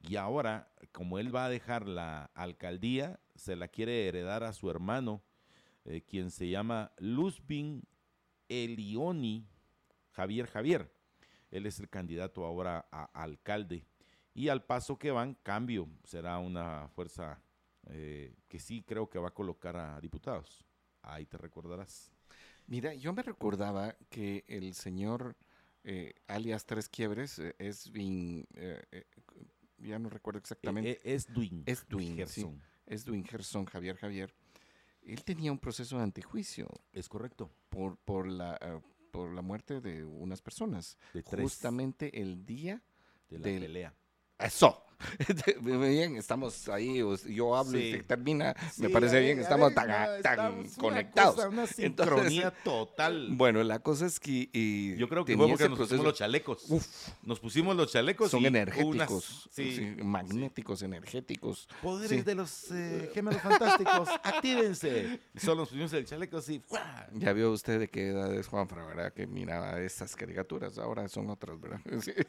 Y ahora, como él va a dejar la alcaldía, se la quiere heredar a su hermano, eh, quien se llama Luzbin Elioni Javier Javier. Él es el candidato ahora a alcalde. Y al paso que van, cambio. Será una fuerza eh, que sí creo que va a colocar a diputados. Ahí te recordarás. Mira, yo me recordaba que el señor eh, alias Tres Quiebres eh, es bien, ya no recuerdo exactamente. es Duin. Es Duin, Gerson. es Duin Gerson, Javier Javier. Él tenía un proceso de antejuicio. Es correcto. Por, por, la, por la muerte de unas personas. Justamente el día de la pelea. Eso. bien, estamos ahí, yo hablo y termina, me parece bien, estamos tan, conectados. Una, sincronía total. Bueno, la cosa es que... yo creo que fue porque nos pusimos los chalecos. Nos pusimos los chalecos. Son energéticos, magnéticos, energéticos. Poderes de los eh, gemelos fantásticos, actívense. solo nos pusimos el chaleco así. Ya vio usted de qué edad es Juanfra, ¿verdad? Que miraba esas caricaturas, ahora son otras, ¿verdad?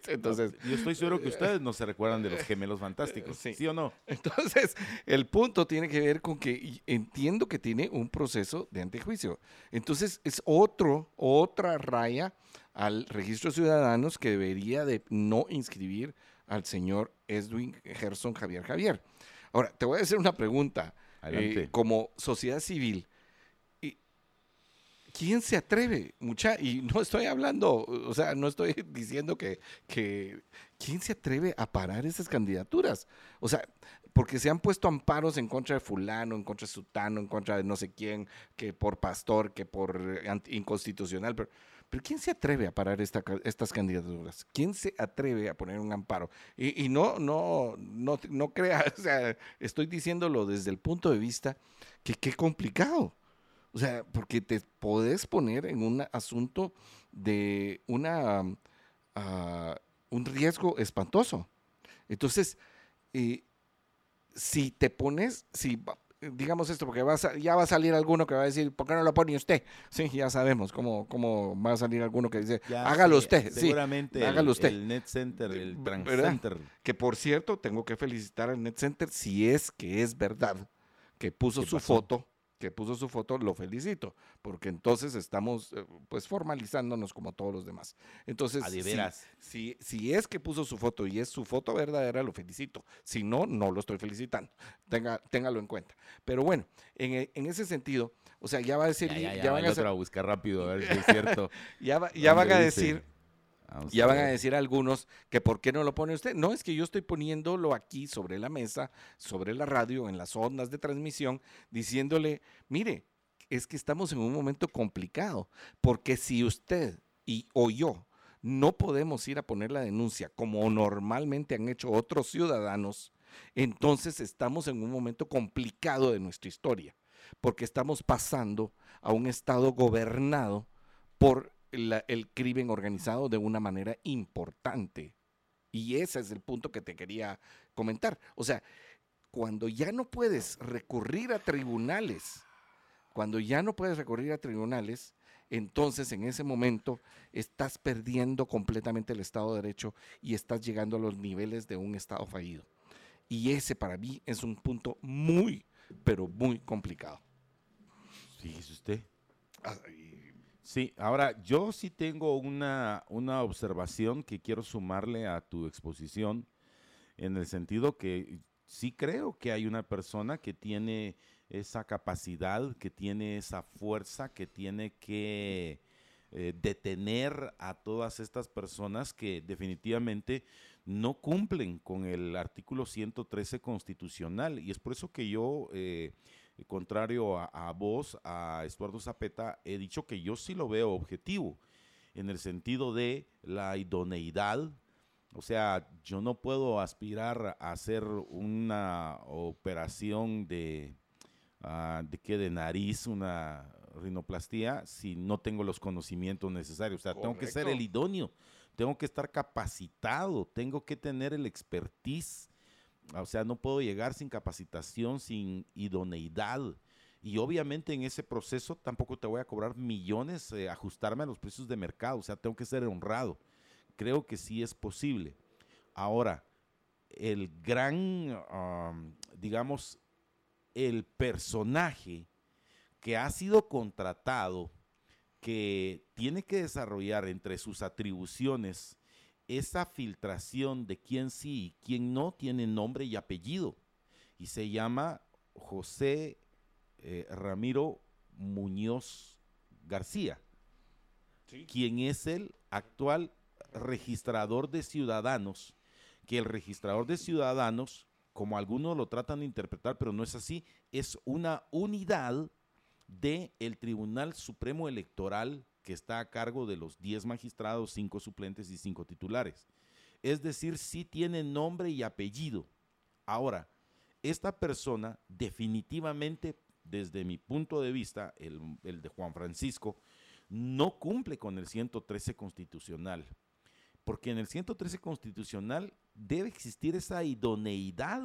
Entonces... Yo estoy seguro que ustedes no se recuerdan de los gemelos los fantásticos. Sí. o no? Entonces, el punto tiene que ver con que entiendo que tiene un proceso de antejuicio. Entonces, es otro, otra raya al registro de ciudadanos que debería de no inscribir al señor Edwin Gerson Javier Javier. Ahora, te voy a hacer una pregunta. Eh, como sociedad civil, ¿quién se atreve? Mucha, y no estoy hablando, o sea, no estoy diciendo que, que, ¿quién se atreve a parar esas candidaturas? O sea, porque se han puesto amparos en contra de fulano, en contra de sutano, en contra de no sé quién, que por pastor, que por inconstitucional, pero, pero ¿quién se atreve a parar esta, estas candidaturas? ¿Quién se atreve a poner un amparo? Y, y no, no, no, no crea, o sea, estoy diciéndolo desde el punto de vista que qué complicado. O sea, porque te podés poner en un asunto de una, ah, un riesgo espantoso. Entonces, eh, si te pones, si digamos esto, porque ya va a salir alguno que va a decir, ¿por qué no lo pone usted? Sí, ya sabemos cómo, cómo va a salir alguno que dice, hágalo usted. Seguramente hágalo usted. el Net Center, el Trans Center. Que por cierto, tengo que felicitar al Net Center si es que es verdad que puso su foto que puso su foto, lo felicito, porque entonces estamos eh, pues formalizándonos como todos los demás. Entonces, si, si, es que puso su foto y es su foto verdadera, lo felicito. Si no, no lo estoy felicitando. Tenga, téngalo en cuenta. Pero bueno, en, e, ese sentido, o sea, ya va a decir... Ya, van a, buscar rápido, a ver si es cierto. ya, ya van a decir ya van a decir algunos que por qué no lo pone usted. No, es que yo estoy poniéndolo aquí sobre la mesa, sobre la radio, en las ondas de transmisión, diciéndole, mire, es que estamos en un momento complicado, porque si usted y o yo no podemos ir a poner la denuncia como normalmente han hecho otros ciudadanos, entonces estamos en un momento complicado de nuestra historia, porque estamos pasando a un estado gobernado por el crimen organizado de una manera importante. Y ese es el punto que te quería comentar. O sea, cuando ya no puedes recurrir a tribunales, cuando ya no puedes recurrir a tribunales, entonces en ese momento estás perdiendo completamente el Estado de Derecho y estás llegando a los niveles de un Estado fallido. Y ese para mí es un punto muy, pero muy complicado. Fíjese usted. Sí, ahora yo sí tengo una, una observación que quiero sumarle a tu exposición, en el sentido que sí creo que hay una persona que tiene esa capacidad, que tiene esa fuerza, que tiene que eh, detener a todas estas personas que definitivamente no cumplen con el artículo 113 constitucional. Y es por eso que yo eh, contrario a, vos, a Estuardo Zapeta, he dicho que yo sí lo veo objetivo, en el sentido de la idoneidad. O sea, yo no puedo aspirar a hacer una operación de, uh, de, ¿qué? de nariz, una rinoplastía, si no tengo los conocimientos necesarios. O sea, tengo que ser el idóneo, tengo que estar capacitado, tengo que tener el expertise o sea, no puedo llegar sin capacitación, sin idoneidad. Y obviamente en ese proceso tampoco te voy a cobrar millones, eh, ajustarme a los precios de mercado. O sea, tengo que ser honrado. creo que sí es posible. Ahora, el gran, digamos, el personaje que ha sido contratado, que tiene que desarrollar entre sus atribuciones esa filtración de quién sí y quién no tiene nombre y apellido. Y se llama José eh, Ramiro Muñoz García, quien es el actual registrador de ciudadanos, que el registrador de ciudadanos, como algunos lo tratan de interpretar, pero no es así, es una unidad del el Tribunal Supremo Electoral que está a cargo de los 10 magistrados, 5 suplentes y 5 titulares. Es decir, sí tiene nombre y apellido. Ahora, esta persona definitivamente, desde mi punto de vista, el, el de Juan Francisco, no cumple con el 113 constitucional. Porque en el 113 constitucional debe existir esa idoneidad.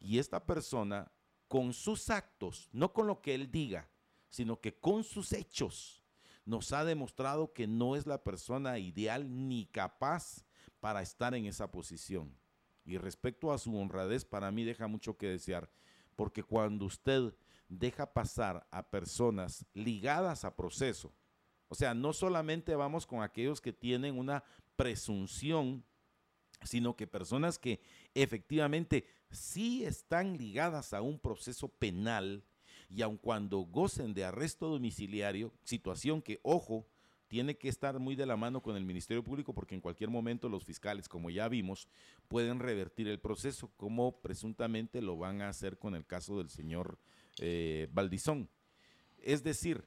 Y esta persona, con sus actos, no con lo que él diga, sino que con sus hechos, nos ha demostrado que no es la persona ideal ni capaz para estar en esa posición. Y respecto a su honradez, para mí deja mucho que desear, porque cuando usted deja pasar a personas ligadas a proceso, o sea, no solamente vamos con aquellos que tienen una presunción, sino que personas que efectivamente sí están ligadas a un proceso penal y aun cuando gocen de arresto domiciliario, situación que, ojo, tiene que estar muy de la mano con el Ministerio Público porque en cualquier momento los fiscales, como ya vimos, pueden revertir el proceso, como presuntamente lo van a hacer con el caso del señor eh. Es decir,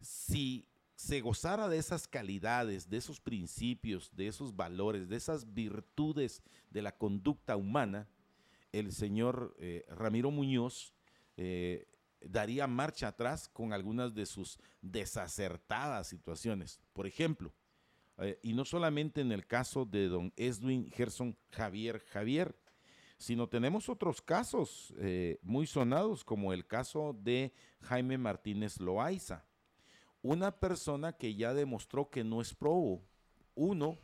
si se gozara de esas calidades, de esos principios, de esos valores, de esas virtudes de la conducta humana, el señor eh, Ramiro Muñoz eh, daría marcha atrás con algunas de sus desacertadas situaciones. Por ejemplo, eh, y no solamente en el caso de don Edwin Gerson Javier Javier, sino tenemos otros casos eh, muy sonados, como el caso de Jaime Martínez Loaiza, una persona que ya demostró que no es probo. Uno,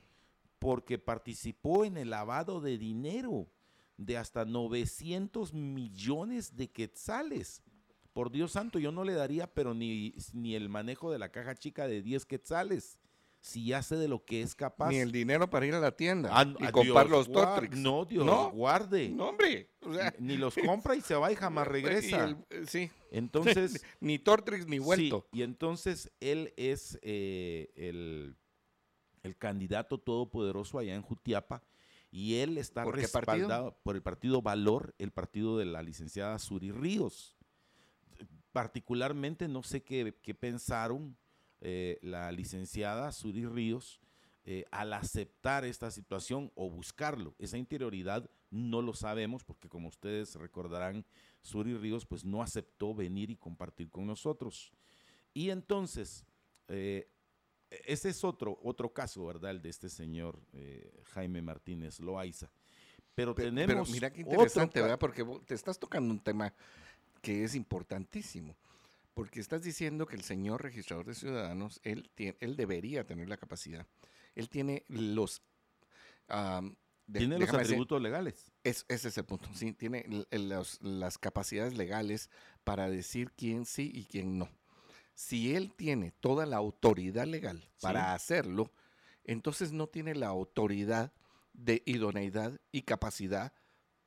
porque participó en el lavado de dinero de hasta 900 millones de quetzales por Dios santo, yo no le daría, pero ni, ni el manejo de la caja chica de 10 quetzales. Si ya sé de lo que es capaz. Ni el dinero para ir a la tienda ah, y comprar los Totrix. No, Dios ¿No? guarde. No, hombre. ni los compra y se va y jamás regresa. Eh, sí. Entonces. ni Tortrix ni vuelto. y entonces él es eh, el, el candidato todopoderoso allá en Jutiapa y él está respaldado por el partido Valor, el partido de la licenciada Suri Ríos particularmente no sé qué, pensaron eh, la licenciada Suri Ríos eh, al aceptar esta situación o buscarlo. Esa interioridad no lo sabemos porque como ustedes recordarán, Suri Ríos pues no aceptó venir y compartir con nosotros. Y entonces, eh, ese es otro, otro caso, ¿verdad? El de este señor Jaime Martínez Loaiza. Pero, tenemos. Pero mira qué interesante, ¿verdad? Porque te estás tocando un tema que es importantísimo, porque estás diciendo que el señor registrador de ciudadanos, él, tiene, él debería tener la capacidad, él tiene los... tiene los atributos legales. Es, ese es el punto, sí, tiene las capacidades legales para decir quién sí y quién no. Si él tiene toda la autoridad legal para hacerlo, entonces no tiene la autoridad de idoneidad y capacidad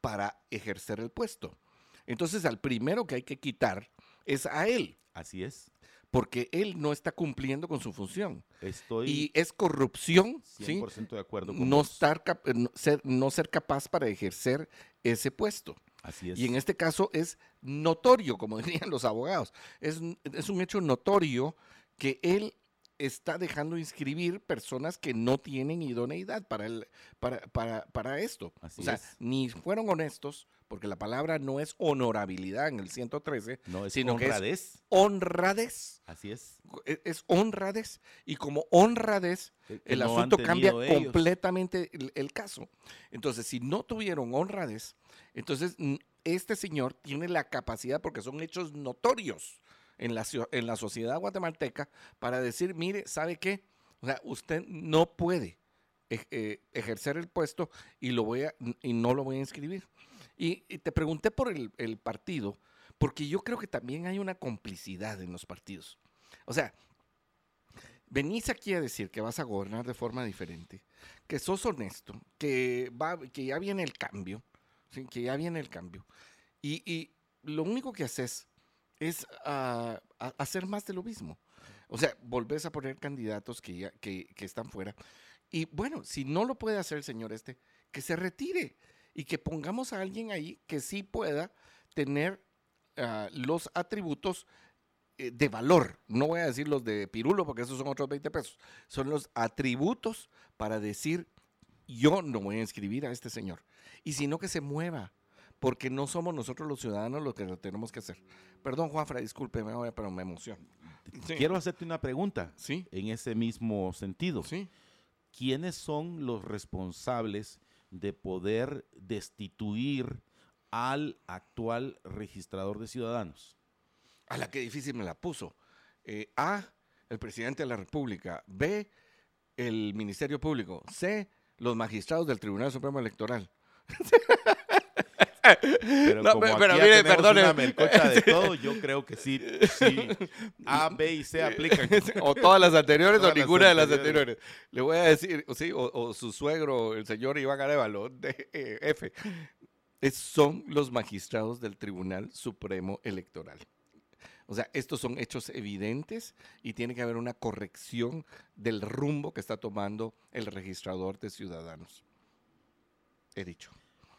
para ejercer el puesto. Entonces al primero que hay que quitar es a él. Así es. Porque él no está cumpliendo con su función. Estoy y es corrupción 100% de acuerdo con no, estar no, ser, no ser capaz para ejercer ese puesto. Así es. Y en este caso es notorio, como dirían los abogados. Es, es un hecho notorio que él está dejando inscribir personas que no tienen idoneidad para, el, para, para, para esto. o sea, ni fueron honestos, porque la palabra no es honorabilidad en el 113, no, es sino honradez. que es honradez. Así es. Es, honradez. Y como honradez, el, asunto cambia completamente el, caso. Entonces, si no tuvieron honradez, entonces este señor tiene la capacidad, porque son hechos notorios en la, en la sociedad guatemalteca, para decir, mire, ¿sabe qué? O sea, usted no puede eh, ejercer el puesto y, lo voy a, y no lo voy a inscribir. Y, te pregunté por el, partido, porque yo creo que también hay una complicidad en los partidos. O sea, venís aquí a decir que vas a gobernar de forma diferente, que sos honesto, que, va, que ya viene el cambio, que ya viene el cambio. Y, lo único que haces es uh, hacer más de lo mismo. O sea, volvés a poner candidatos que, ya, que están fuera. Y bueno, si no lo puede hacer el señor este, que se retire y que pongamos a alguien ahí que sí pueda tener uh, los atributos eh, de valor. No voy a decir los de Pirulo porque esos son otros 20 pesos. Son los atributos para decir, yo no voy a inscribir a este señor. Y sino que se mueva, porque no somos nosotros los ciudadanos los que lo tenemos que hacer. Perdón, Juanfra, discúlpeme, pero me emociono. Quiero hacerte una pregunta ¿Sí? en ese mismo sentido. Sí. ¿Quiénes son los responsables de poder destituir al actual registrador de ciudadanos? A la que difícil me la puso. Eh, a, el presidente de la República. B, el Ministerio Público. C, los magistrados del Tribunal Supremo Electoral. Pero como pero, aquí mire, perdone. una de todo, yo creo que sí, sí. A, B y C aplican. O todas las anteriores o ninguna de las anteriores. Le voy a decir, sí, o, o, su suegro, el señor Iván Arevalo, de eh, F. Es, son los magistrados del Tribunal Supremo Electoral. O sea, estos son hechos evidentes y tiene que haber una corrección del rumbo que está tomando el registrador de ciudadanos. He dicho.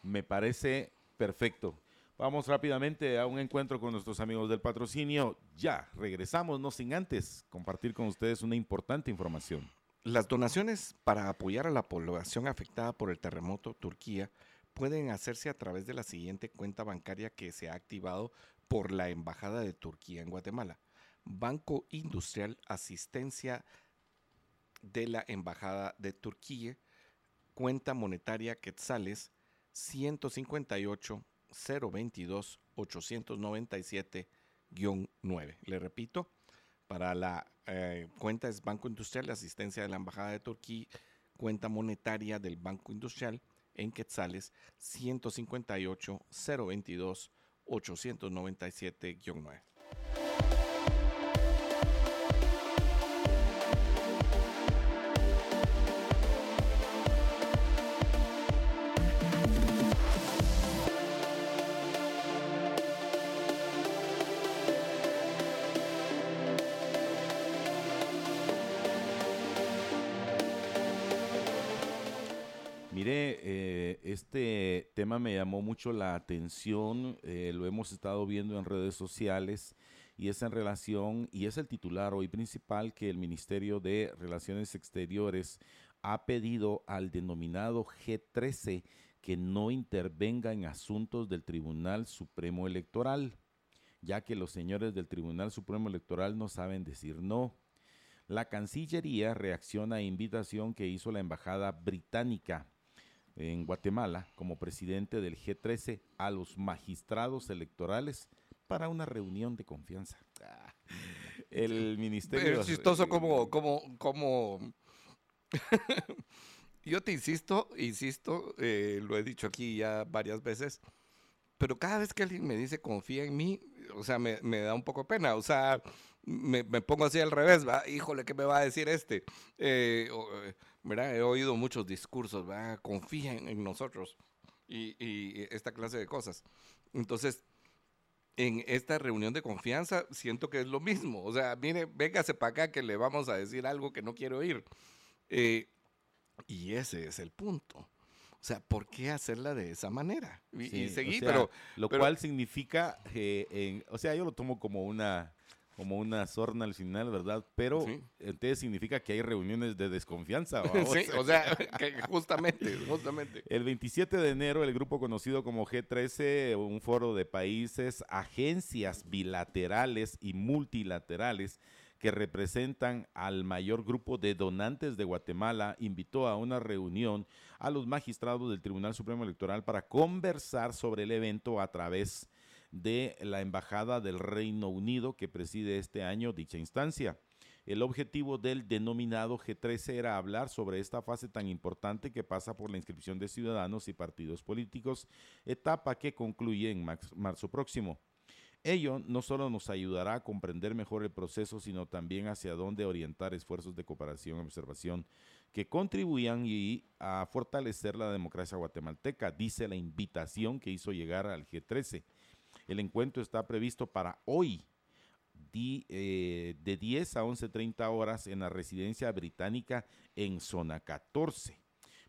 Me parece perfecto. Vamos rápidamente a un encuentro con nuestros amigos del patrocinio. Ya, regresamos, no sin antes compartir con ustedes una importante información. Las donaciones para apoyar a la población afectada por el terremoto Turquía pueden hacerse a través de la siguiente cuenta bancaria que se ha activado por la Embajada de Turquía en Guatemala. Banco Industrial Asistencia de la Embajada de Turquía, cuenta monetaria Quetzales 158 022 897-9. Le repito, para la eh, cuenta es Banco Industrial, asistencia de la Embajada de Turquía, cuenta monetaria del Banco Industrial en Quetzales 158 022 897-9. Me llamó mucho la atención, eh, lo hemos estado viendo en redes sociales y es en relación, y es el titular hoy principal, que el Ministerio de Relaciones Exteriores ha pedido al denominado G13 que no intervenga en asuntos del Tribunal Supremo Electoral, ya que los señores del Tribunal Supremo Electoral no saben decir no. La Cancillería reacciona a invitación que hizo la Embajada Británica en Guatemala como presidente del G13 a los magistrados electorales para una reunión de confianza. El ministerio... Es chistoso como, como, como... Yo te insisto, insisto, eh, lo he dicho aquí ya varias veces, pero cada vez que alguien me dice confía en mí, o sea, me, me da un poco pena, o sea, me, me, pongo así al revés, va, híjole, ¿qué me va a decir este? Eh, eh He oído muchos discursos, confíen en nosotros y, esta clase de cosas. Entonces, en esta reunión de confianza siento que es lo mismo. O sea, mire, véngase para acá que le vamos a decir algo que no quiero oír. Eh, y ese es el punto. O sea, ¿por qué hacerla de esa manera? Y, seguir, pero... Lo cual significa, eh, o sea, yo lo tomo como una como una sorna al final, ¿verdad? Pero entonces significa que hay reuniones de desconfianza. Sí, o sea, justamente, justamente. El 27 de enero, el grupo conocido como G13, un foro de países, agencias bilaterales y multilaterales que representan al mayor grupo de donantes de Guatemala, invitó a una reunión a los magistrados del Tribunal Supremo Electoral para conversar sobre el evento a través de la Embajada del Reino Unido que preside este año dicha instancia. El objetivo del denominado G13 era hablar sobre esta fase tan importante que pasa por la inscripción de ciudadanos y partidos políticos, etapa que concluye en marzo próximo. Ello no solo nos ayudará a comprender mejor el proceso, sino también hacia dónde orientar esfuerzos de cooperación y observación que contribuyan y a fortalecer la democracia guatemalteca, dice la invitación que hizo llegar al G13. El encuentro está previsto para hoy, eh, de 10 a 11.30 horas en la residencia británica en zona 14.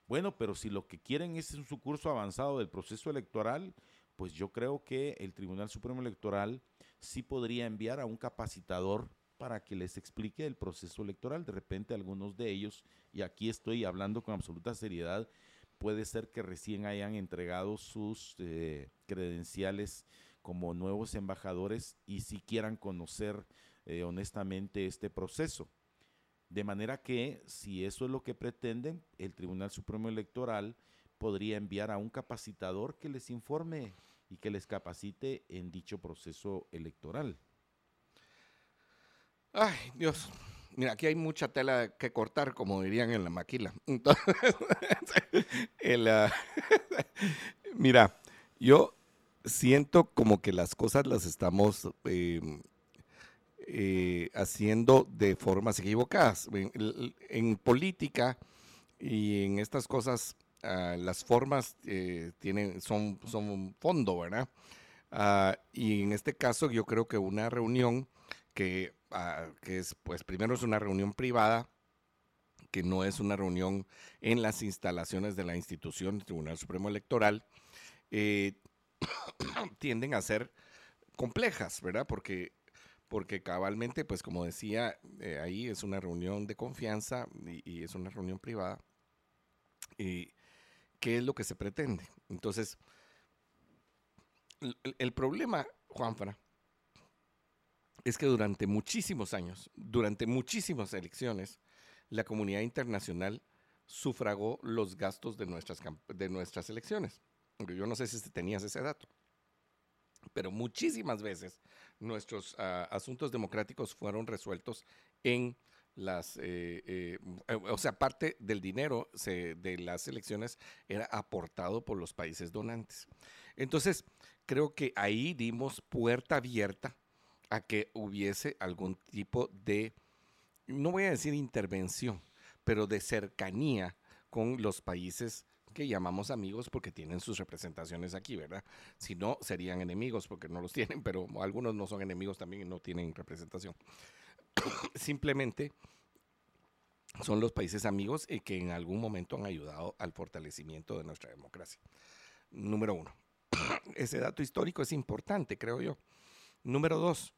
Bueno, pero si lo que quieren es un curso avanzado del proceso electoral, pues yo creo que el Tribunal Supremo Electoral sí podría enviar a un capacitador para que les explique el proceso electoral. De repente algunos de ellos, y aquí estoy hablando con absoluta seriedad, puede ser que recién hayan entregado sus eh, credenciales como nuevos embajadores y si quieran conocer eh, honestamente este proceso. De manera que si eso es lo que pretenden, el Tribunal Supremo Electoral podría enviar a un capacitador que les informe y que les capacite en dicho proceso electoral. Ay, Dios. Mira, aquí hay mucha tela que cortar, como dirían en la maquila. Ah, mira, yo siento como que las cosas las estamos em, eh, haciendo de formas equivocadas. En, política y en estas cosas, ah, las formas eh, tienen, son, son fondo, ¿verdad? Ah, y en este caso yo creo que una reunión que, ah, que es, pues primero es una reunión privada, que no es una reunión en las instalaciones de la institución Tribunal Supremo Electoral, eh, tienden a ser complejas, ¿verdad? Porque, porque cabalmente, pues como decía, eh, ahí es una reunión de confianza y, es una reunión privada. ¿Y qué es lo que se pretende? Entonces, el, el problema, Juanfra, es que durante muchísimos años, durante muchísimas elecciones, la comunidad internacional sufragó los gastos de nuestras, de nuestras elecciones yo no sé si tenías ese dato, pero muchísimas veces nuestros ah, asuntos democráticos fueron resueltos en las, eh, eh, o sea, parte del dinero de las elecciones era aportado por los países donantes. Entonces, creo que ahí dimos puerta abierta a que hubiese algún tipo de, no voy a decir intervención, pero de cercanía con los países que llamamos amigos porque tienen sus representaciones aquí, ¿verdad? Si no, serían enemigos porque no los tienen, pero algunos no son enemigos también y no tienen representación. Simplemente son los países amigos y que en algún momento han ayudado al fortalecimiento de nuestra democracia. Número uno. Ese dato histórico es importante, creo yo. Número dos.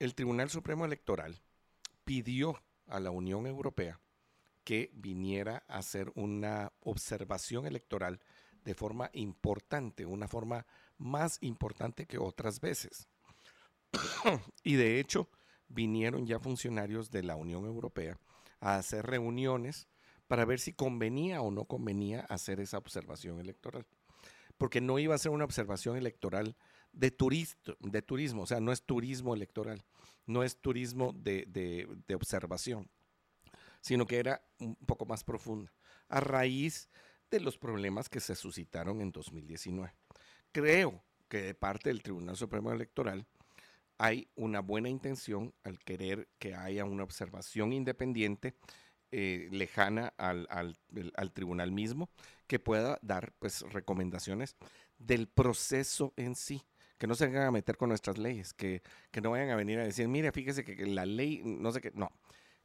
El Tribunal Supremo Electoral pidió a la Unión Europea que viniera a hacer una observación electoral de forma importante, una forma más importante que otras veces. y de hecho, vinieron ya funcionarios de la Unión Europea a hacer reuniones para ver si convenía o no convenía hacer esa observación electoral. Porque no iba a ser una observación electoral de, de turismo, o sea, no es turismo electoral, no es turismo de, de observación sino que era un poco más profunda, a raíz de los problemas que se suscitaron en 2019. Creo que de parte del Tribunal Supremo Electoral hay una buena intención al querer que haya una observación independiente eh, lejana al, tribunal mismo que pueda dar pues recomendaciones del proceso en sí que no se vengan a meter con nuestras leyes, que, que no vayan a venir a decir, mire, fíjese que la ley, no sé qué, no,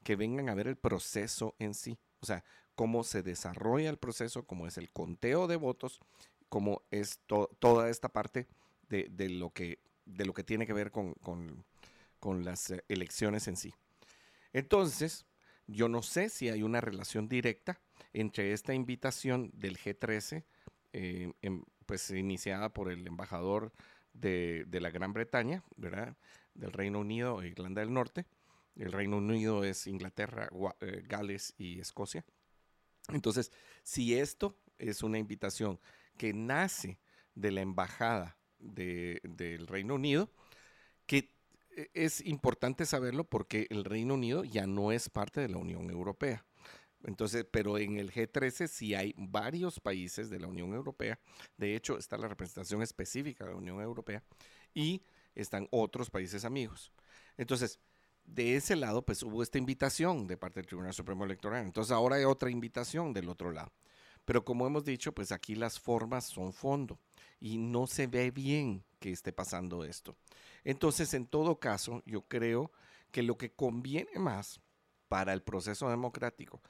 que vengan a ver el proceso en sí, o sea, cómo se desarrolla el proceso, cómo es el conteo de votos, cómo es toda esta parte de, lo que, tiene que ver con, las eh, elecciones en sí. Entonces, yo no sé si hay una relación directa entre esta invitación del G13, eh, pues iniciada por el embajador de, de, la Gran Bretaña, ¿verdad? Del Reino Unido e Irlanda del Norte, el Reino Unido es Inglaterra, eh, Gales y Escocia. Entonces, si esto es una invitación que nace de la embajada del Reino Unido, que e, es importante saberlo porque el Reino Unido ya no es parte de la Unión Europea. Entonces, pero en el G13 sí hay varios países de la Unión Europea. De hecho, está la representación específica de la Unión Europea y están otros países amigos. Entonces, de ese lado, pues hubo esta invitación de parte del Tribunal Supremo Electoral. Entonces, ahora hay otra invitación del otro lado. Pero como hemos dicho, pues aquí las formas son fondo y no se ve bien que esté pasando esto. Entonces, en todo caso, yo creo que lo que conviene más para el proceso democrático,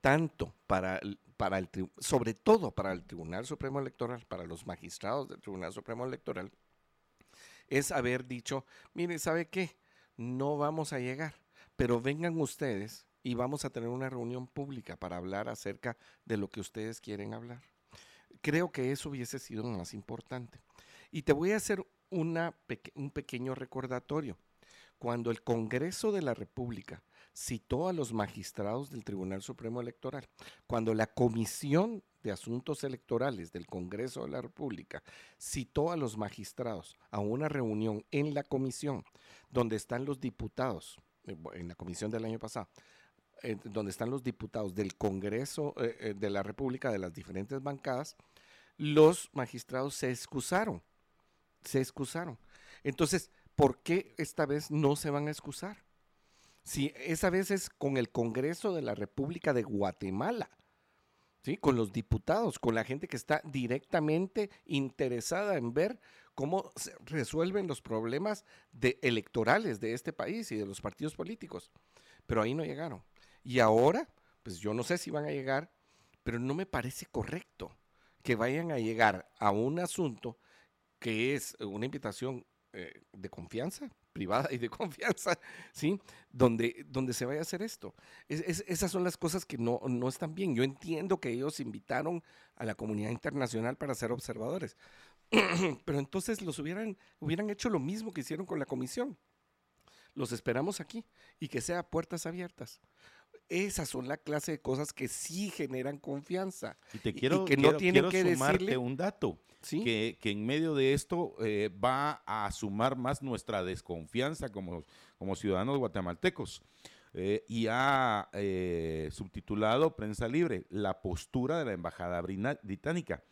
tanto para, para el, sobre todo para el Tribunal Supremo Electoral, para los magistrados del Tribunal Supremo Electoral, es haber dicho, mire, ¿sabe qué? No vamos a llegar, pero vengan ustedes y vamos a tener una reunión pública para hablar acerca de lo que ustedes quieren hablar. Creo que eso hubiese sido lo más importante. Y te voy a hacer un pequeño recordatorio. Cuando el Congreso de la República citó a los magistrados del Tribunal Supremo Electoral, cuando la Comisión de Asuntos Electorales del Congreso de la República citó a los magistrados a una reunión en la comisión donde están los diputados, eh, en la comisión del año pasado, eh, donde están los diputados del Congreso eh, de la República, de las diferentes bancadas, los magistrados se excusaron, se excusaron. Entonces, ¿por qué esta vez no se van a excusar? Si esa vez es con el Congreso de la República de Guatemala, con los diputados, con la gente que está directamente interesada en ver cómo se resuelven los problemas electorales de este país y de los partidos políticos. Pero ahí no llegaron. Y ahora, pues yo no sé si van a llegar, pero no me parece correcto que vayan a llegar a un asunto que es una invitación eh, de confianza, privada y de confianza, ¿sí? Donde, donde se vaya a hacer esto. esas son las cosas que no, no están bien. Yo entiendo que ellos invitaron a la comunidad internacional para ser observadores, pero entonces los hubieran, hubieran hecho lo mismo que hicieron con la comisión. Los esperamos aquí y que sea puertas abiertas. Esas son la clase de cosas que sí generan confianza. Y te quiero, que no tienen que sumarte un dato. Que, que, en medio de esto eh, va a sumar más nuestra desconfianza como, como ciudadanos guatemaltecos. Eh, y ha eh, subtitulado Prensa Libre, la postura de la Embajada Británica.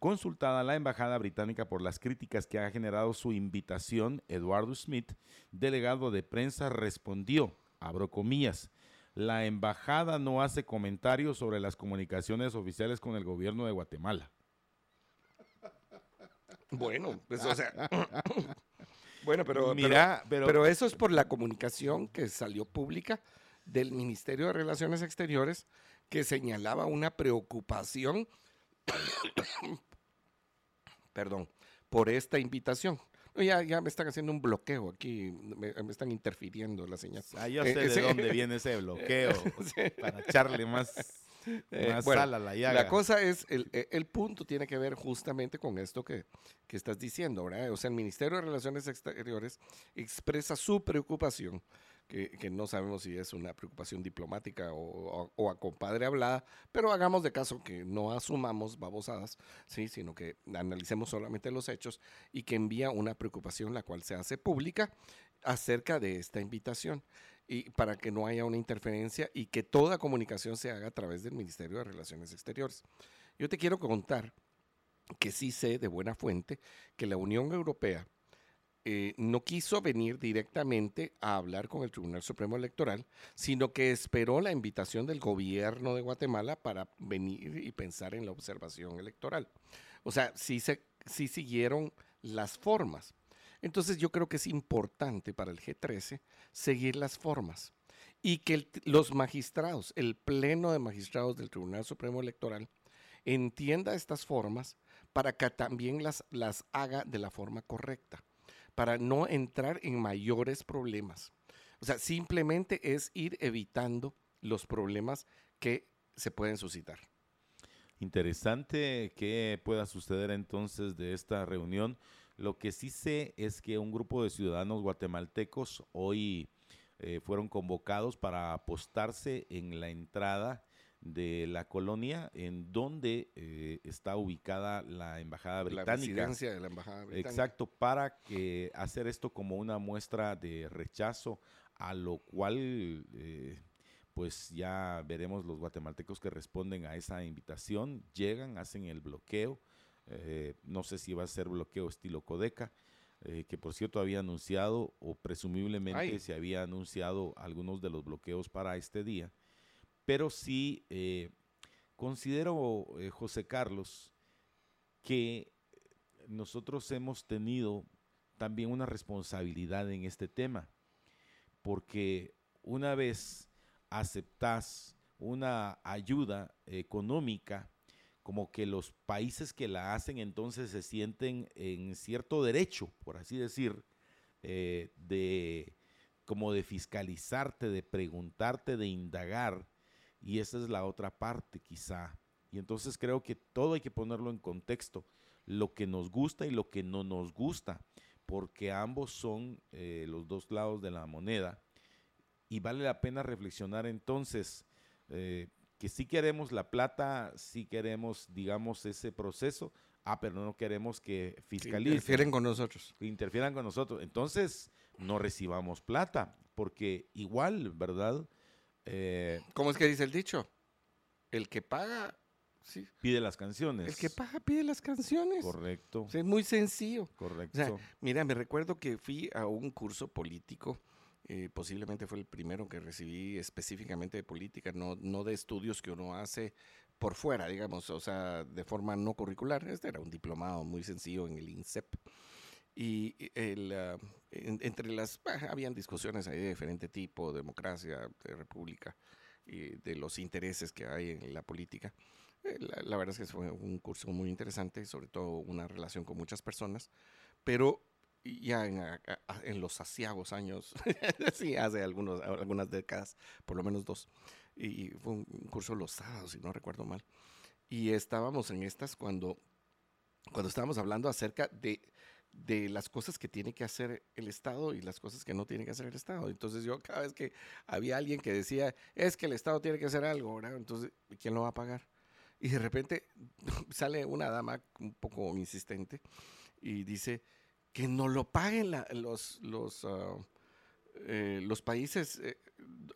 Consultada la Embajada Británica por las críticas que ha generado su invitación, Eduardo Smith, delegado de prensa, respondió, abro comillas, la embajada no hace comentarios sobre las comunicaciones oficiales con el gobierno de Guatemala. Bueno, pues, o sea. bueno, pero, Mira, pero, eso es por la comunicación que salió pública del Ministerio de Relaciones Exteriores que señalaba una preocupación, perdón, por esta invitación. Ya, ya me están haciendo un bloqueo aquí, me, están interfiriendo las señas. Ah, yo eh, sé de dónde viene ese bloqueo, para echarle más, eh, a la llaga. La cosa es, el, eh, el, punto tiene que ver justamente con esto que, que estás diciendo, ¿verdad? O sea, el Ministerio de Relaciones Exteriores expresa su preocupación que, no sabemos si es una preocupación diplomática o, a compadre hablada, pero hagamos de caso que no asumamos babosadas, ¿sí? sino que analicemos solamente los hechos y que envía una preocupación la cual se hace pública acerca de esta invitación y para que no haya una interferencia y que toda comunicación se haga a través del Ministerio de Relaciones Exteriores. Yo te quiero contar que sí sé de buena fuente que la Unión Europea eh, no quiso venir directamente a hablar con el Tribunal Supremo Electoral, sino que esperó la invitación del gobierno de Guatemala para venir y pensar en la observación electoral. O sea, sí, se, sí siguieron las formas. Entonces yo creo que es importante para el G13 seguir las formas y que los magistrados, el pleno de magistrados del Tribunal Supremo Electoral, entienda estas formas para que también las, las haga de la forma correcta para no entrar en mayores problemas. O sea, simplemente es ir evitando los problemas que se pueden suscitar. Interesante que pueda suceder entonces de esta reunión. Lo que sí sé es que un grupo de ciudadanos guatemaltecos hoy eh, fueron convocados para apostarse en la entrada de la colonia en donde eh, está ubicada la embajada británica. La residencia de la embajada británica. Exacto, para que hacer esto como una muestra de rechazo, a lo cual eh, pues ya veremos los guatemaltecos que responden a esa invitación, llegan, hacen el bloqueo, eh, no sé si va a ser bloqueo estilo Codeca, que por cierto había anunciado o presumiblemente se había anunciado algunos de los bloqueos para este día pero sí eh, considero, eh, José Carlos, que nosotros hemos tenido también una responsabilidad en este tema, porque una vez aceptas una ayuda económica, como que los países que la hacen entonces se sienten en cierto derecho, por así decir, eh, de como de fiscalizarte, de preguntarte, de indagar y esa es la otra parte quizá. Y entonces creo que todo hay que ponerlo en contexto, lo que nos gusta y lo que no nos gusta, porque ambos son eh, los dos lados de la moneda. Y vale la pena reflexionar entonces eh, que si queremos la plata, si queremos, digamos, ese proceso, ah, pero no queremos que fiscalicen. interfieren con nosotros. Interfieran con nosotros. Entonces, no recibamos plata, porque igual, ¿verdad? Eh, ¿Cómo es que dice el dicho? El que paga Pide las canciones. El que paga pide las canciones. Correcto. es muy sencillo. Correcto. mira, me recuerdo que fui a un curso político. Eh, posiblemente fue el primero que recibí específicamente de política, no, no de estudios que uno hace por fuera, digamos, o sea, de forma no curricular. Este era un diplomado muy sencillo en el INSEP. Y el, ah, entre las, habían discusiones ahí de diferente tipo, democracia, de república, y de los intereses que hay en la política. Eh, la, verdad es que fue un curso muy interesante, sobre todo una relación con muchas personas, pero ya en, en los asiagos años, sí, hace algunos, algunas décadas, por lo menos dos, y fue un curso los sábados, si no recuerdo mal, y estábamos en estas cuando, cuando estábamos hablando acerca de de las cosas que tiene que hacer el Estado y las cosas que no tiene que hacer el Estado. Entonces yo cada vez que había alguien que decía, es que el Estado tiene que hacer algo, ¿verdad? Entonces, ¿quién lo va a pagar? Y de repente sale una dama un poco insistente y dice que no lo paguen los, los, ah, eh, los países, eh,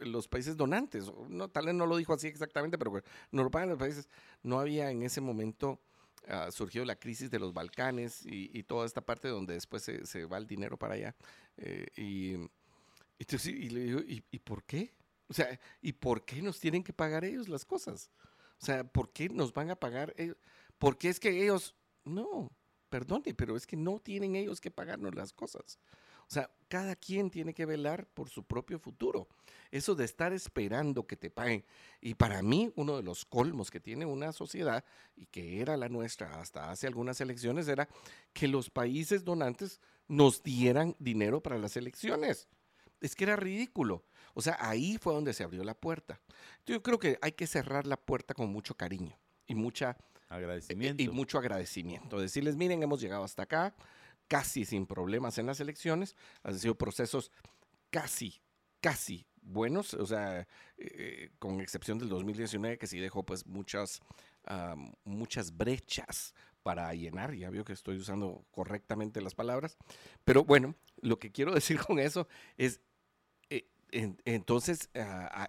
los países donantes. No, tal vez no lo dijo así exactamente, pero no lo paguen los países. No había en ese momento uh, surgió la crisis de los Balcanes y, toda esta parte donde después se, va el dinero para allá. Eh, y, entonces, y, ¿y, por qué? O sea, ¿y por qué nos tienen que pagar ellos las cosas? O sea, ¿por qué nos van a pagar ellos? Porque es que ellos, no, perdone, pero es que no tienen ellos que pagarnos las cosas. O sea, cada quien tiene que velar por su propio futuro. Eso de estar esperando que te paguen. Y para mí, uno de los colmos que tiene una sociedad, y que era la nuestra hasta hace algunas elecciones, era que los países donantes nos dieran dinero para las elecciones. Es que era ridículo. O sea, ahí fue donde se abrió la puerta. Yo creo que hay que cerrar la puerta con mucho cariño y mucha agradecimiento. Y, mucho agradecimiento. Decirles, miren, hemos llegado hasta acá casi sin problemas en las elecciones, han sido procesos casi, casi buenos, o sea, eh, con excepción del 2019 que sí dejó pues muchas, muchas brechas para llenar, ya veo que estoy usando correctamente las palabras, pero bueno, lo que quiero decir con eso es entonces,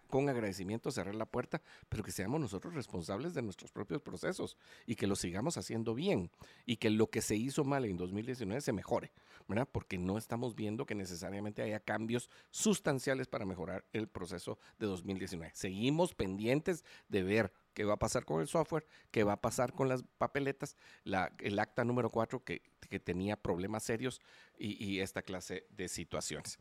con agradecimiento cerrar la puerta, pero que seamos nosotros responsables de nuestros propios procesos y que lo sigamos haciendo bien y que lo que se hizo mal en 2019 se mejore, ¿verdad? Porque no estamos viendo que necesariamente haya cambios sustanciales para mejorar el proceso de 2019. Seguimos pendientes de ver qué va a pasar con el software, qué va a pasar con las papeletas, el acta número 4 que, tenía problemas serios y, y esta clase de situaciones.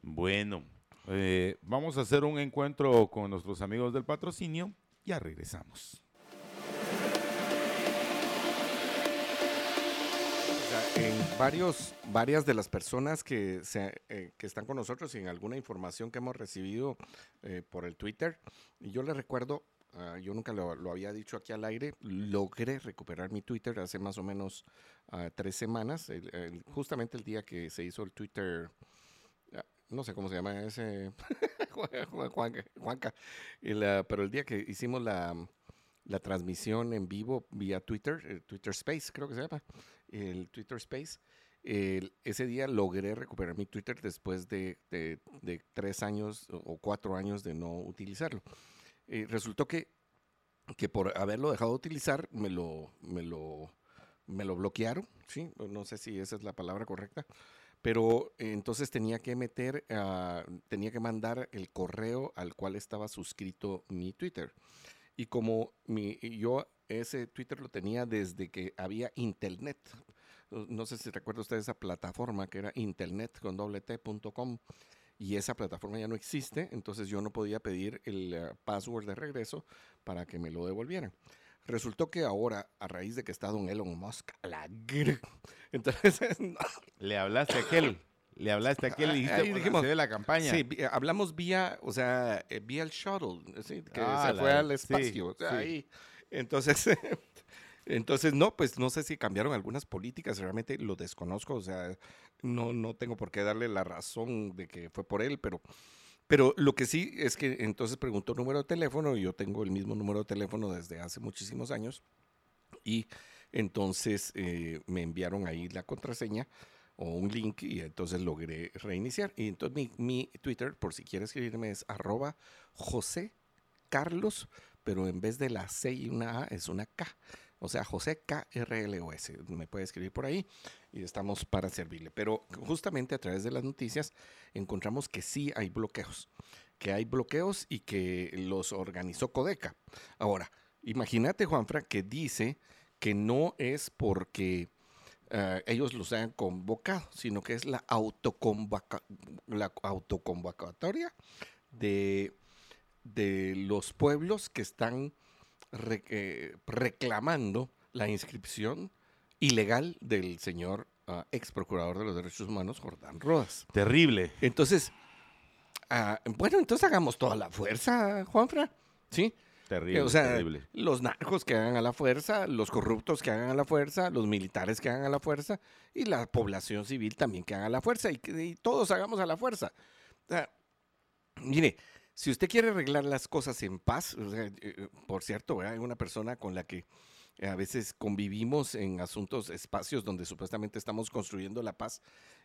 Bueno, eh, vamos a hacer un encuentro con nuestros amigos del patrocinio. Ya regresamos. En varios, varias de las personas que, eh, que están con nosotros y en alguna información que hemos recibido eh, por el Twitter, yo les recuerdo, ah, yo nunca lo, había dicho aquí al aire, logré recuperar mi Twitter hace más o menos ah, tres semanas, justamente el día que se hizo el Twitter no sé cómo se llama ese, Juanca, pero el día que hicimos la, la transmisión en vivo vía Twitter, Twitter Space creo que se llama, el Twitter Space, ese día logré recuperar mi Twitter después de, tres años o cuatro años de no utilizarlo. Eh, resultó que, que por haberlo dejado de utilizar me lo, me lo, me lo bloquearon, ¿sí? No sé si esa es la palabra correcta, pero entonces tenía que meter, ah, tenía que mandar el correo al cual estaba suscrito mi Twitter. Y como mi, yo ese Twitter lo tenía desde que había Internet. No sé si recuerda usted esa plataforma que era internet con y esa plataforma ya no existe, entonces yo no podía pedir el eh, password de regreso para que me lo devolvieran. Resultó que ahora, a raíz de que está don Elon Musk, la entonces... Le hablaste a aquel. Le hablaste a aquel y dijiste, Ahí dijimos, de la campaña. Sí, hablamos vía, o sea, eh, vía el shuttle, que ah, se fue al espacio. ahí. Entonces, entonces, no, pues no sé si cambiaron algunas políticas, realmente lo desconozco, o sea, no, no tengo por qué darle la razón de que fue por él, pero, pero lo que sí es que entonces preguntó número de teléfono y yo tengo el mismo número de teléfono desde hace muchísimos años y entonces eh, me enviaron ahí la contraseña o un link y entonces logré reiniciar. Y entonces mi, mi Twitter, por si quieres escribirme, es arroba José Carlos, pero en vez de la C y una A es una K. O sea, José KRLOS. Me puede escribir por ahí y estamos para servirle. Pero justamente a través de las noticias encontramos que sí hay bloqueos. Que hay bloqueos y que los organizó Codeca. Ahora, imagínate, Juanfra, que dice que no es porque eh, ellos los hayan convocado, sino que es la, la autoconvocatoria de, de los pueblos que están eh, reclamando la inscripción ilegal del señor ah, ex procurador de los derechos humanos, Jordán Rodas. Terrible. Entonces, ah, bueno, entonces hagamos toda la fuerza, Juanfra, ¿sí? Terrible, o sea, los narcos que hagan a la fuerza, los corruptos que hagan a la fuerza, los militares que hagan a la fuerza y la población civil también que haga a la fuerza y, que todos hagamos a la fuerza. mire, si usted quiere arreglar las cosas en paz, eh, por cierto, hay una persona con la que a veces convivimos en asuntos, espacios donde supuestamente estamos construyendo la paz.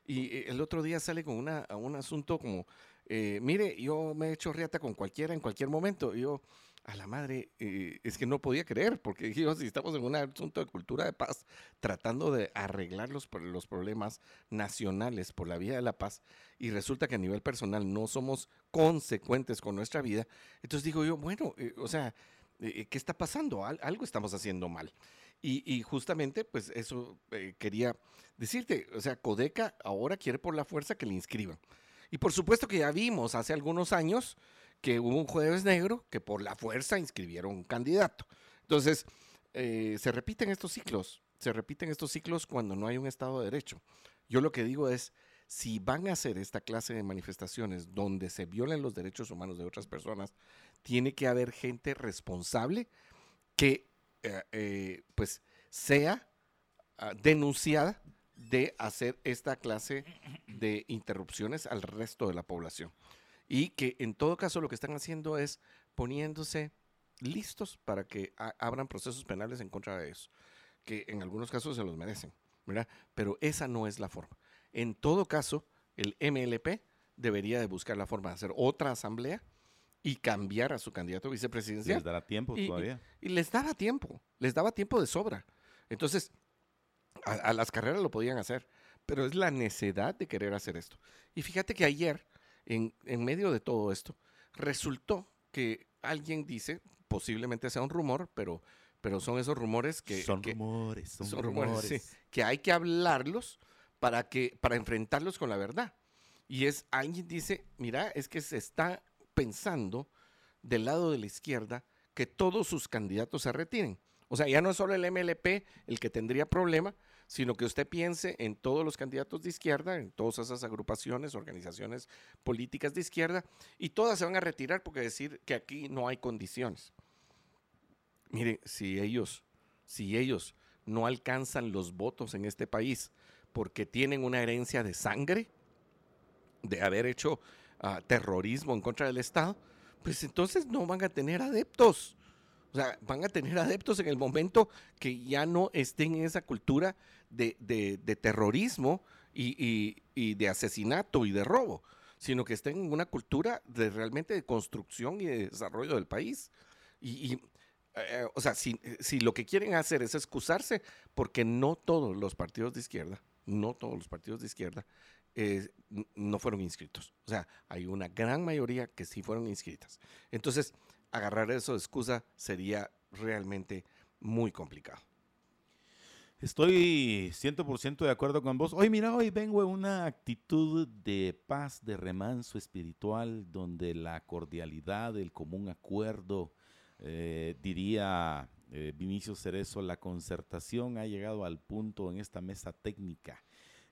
Y eh, el otro día sale con una, un asunto como, mire, yo me he hecho riata con cualquiera en cualquier momento. yo, a la madre, eh, es que no podía creer, porque si estamos en un asunto de cultura de paz, tratando de arreglar los, los problemas nacionales por la vía de la paz, y resulta que a nivel personal no somos consecuentes con nuestra vida, entonces digo yo, bueno, eh, o sea, eh, ¿qué está pasando? algo estamos haciendo mal. Y, y justamente, pues eso quería decirte, o sea, Codeca ahora quiere por la fuerza que le inscriban. Y por supuesto que ya vimos hace algunos años, que hubo un jueves negro que por la fuerza inscribieron un candidato. Entonces, eh, se repiten estos ciclos, se repiten estos ciclos cuando no hay un Estado de Derecho. Yo lo que digo es, si van a hacer esta clase de manifestaciones donde se violen los derechos humanos de otras personas, tiene que haber gente responsable que eh, eh, pues sea ah, denunciada de hacer esta clase de interrupciones al resto de la población y que en todo caso lo que están haciendo es poniéndose listos para que abran procesos penales en contra de ellos, que en algunos casos se los merecen. Pero esa no es la forma. En todo caso, el MLP debería de buscar la forma de hacer otra asamblea y cambiar a su candidato vicepresidencial. Les dará tiempo todavía. Y, les daba tiempo, les daba tiempo de sobra. Entonces, a, las carreras lo podían hacer, pero es la necedad de querer hacer esto. Y fíjate que ayer en, medio de todo esto, resultó que alguien dice, posiblemente sea un rumor, pero, pero son esos rumores que... Son rumores, son, rumores. que hay que hablarlos para, que, para enfrentarlos con la verdad. Y es, alguien dice, mira, es que se está pensando del lado de la izquierda que todos sus candidatos se retiren. O sea, ya no es solo el MLP el que tendría problema, sino que usted piense en todos los candidatos de izquierda, en todas esas agrupaciones, organizaciones políticas de izquierda, y todas se van a retirar porque decir que aquí no hay condiciones. Mire, si ellos, si ellos no alcanzan los votos en este país porque tienen una herencia de sangre, de haber hecho ah, terrorismo en contra del Estado, pues entonces no van a tener adeptos. O sea, van a tener adeptos en el momento que ya no estén en esa cultura de, terrorismo y, de asesinato y de robo, sino que estén en una cultura de realmente de construcción y de desarrollo del país. Y, eh, o sea, si, si lo que quieren hacer es excusarse, porque no todos los partidos de izquierda, no todos los partidos de izquierda eh, no fueron inscritos. O sea, hay una gran mayoría que sí fueron inscritas. Entonces, agarrar eso de excusa sería realmente muy complicado. Estoy 100% de acuerdo con vos. Hoy, mira, hoy vengo en una actitud de paz, de remanso espiritual, donde la cordialidad, el común acuerdo, eh, diría eh, Vinicio Cerezo, la concertación ha llegado al punto en esta mesa técnica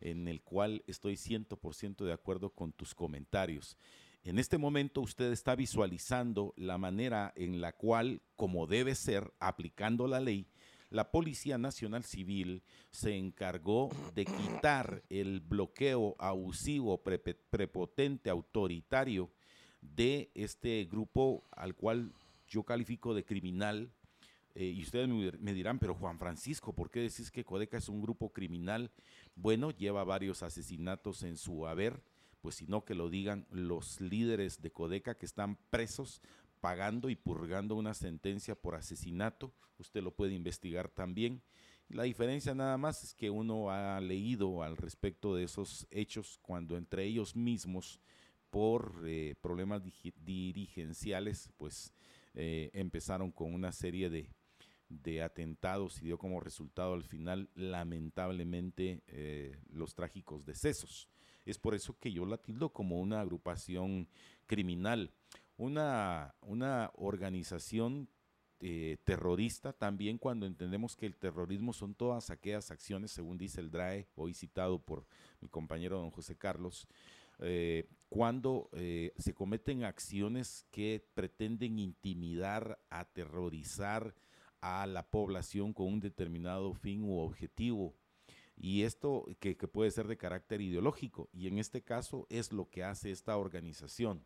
en el cual estoy 100% de acuerdo con tus comentarios. En este momento usted está visualizando la manera en la cual, como debe ser, aplicando la ley, la Policía Nacional Civil se encargó de quitar el bloqueo abusivo, prepotente, autoritario de este grupo al cual yo califico de criminal. Eh, y ustedes me, dirán, pero Juan Francisco, ¿por qué decís que Codeca es un grupo criminal? Bueno, lleva varios asesinatos en su haber pues sino que lo digan los líderes de Codeca que están presos pagando y purgando una sentencia por asesinato. Usted lo puede investigar también. La diferencia nada más es que uno ha leído al respecto de esos hechos cuando entre ellos mismos, por eh, problemas dirigenciales, pues eh, empezaron con una serie de, de, atentados y dio como resultado al final, lamentablemente, eh, los trágicos decesos. Es por eso que yo la tildo como una agrupación criminal, una, una organización eh, terrorista también cuando entendemos que el terrorismo son todas aquellas acciones, según dice el DRAE, hoy citado por mi compañero don José Carlos, eh, cuando eh, se cometen acciones que pretenden intimidar, aterrorizar a la población con un determinado fin u objetivo y esto que, puede ser de carácter ideológico, y en este caso es lo que hace esta organización.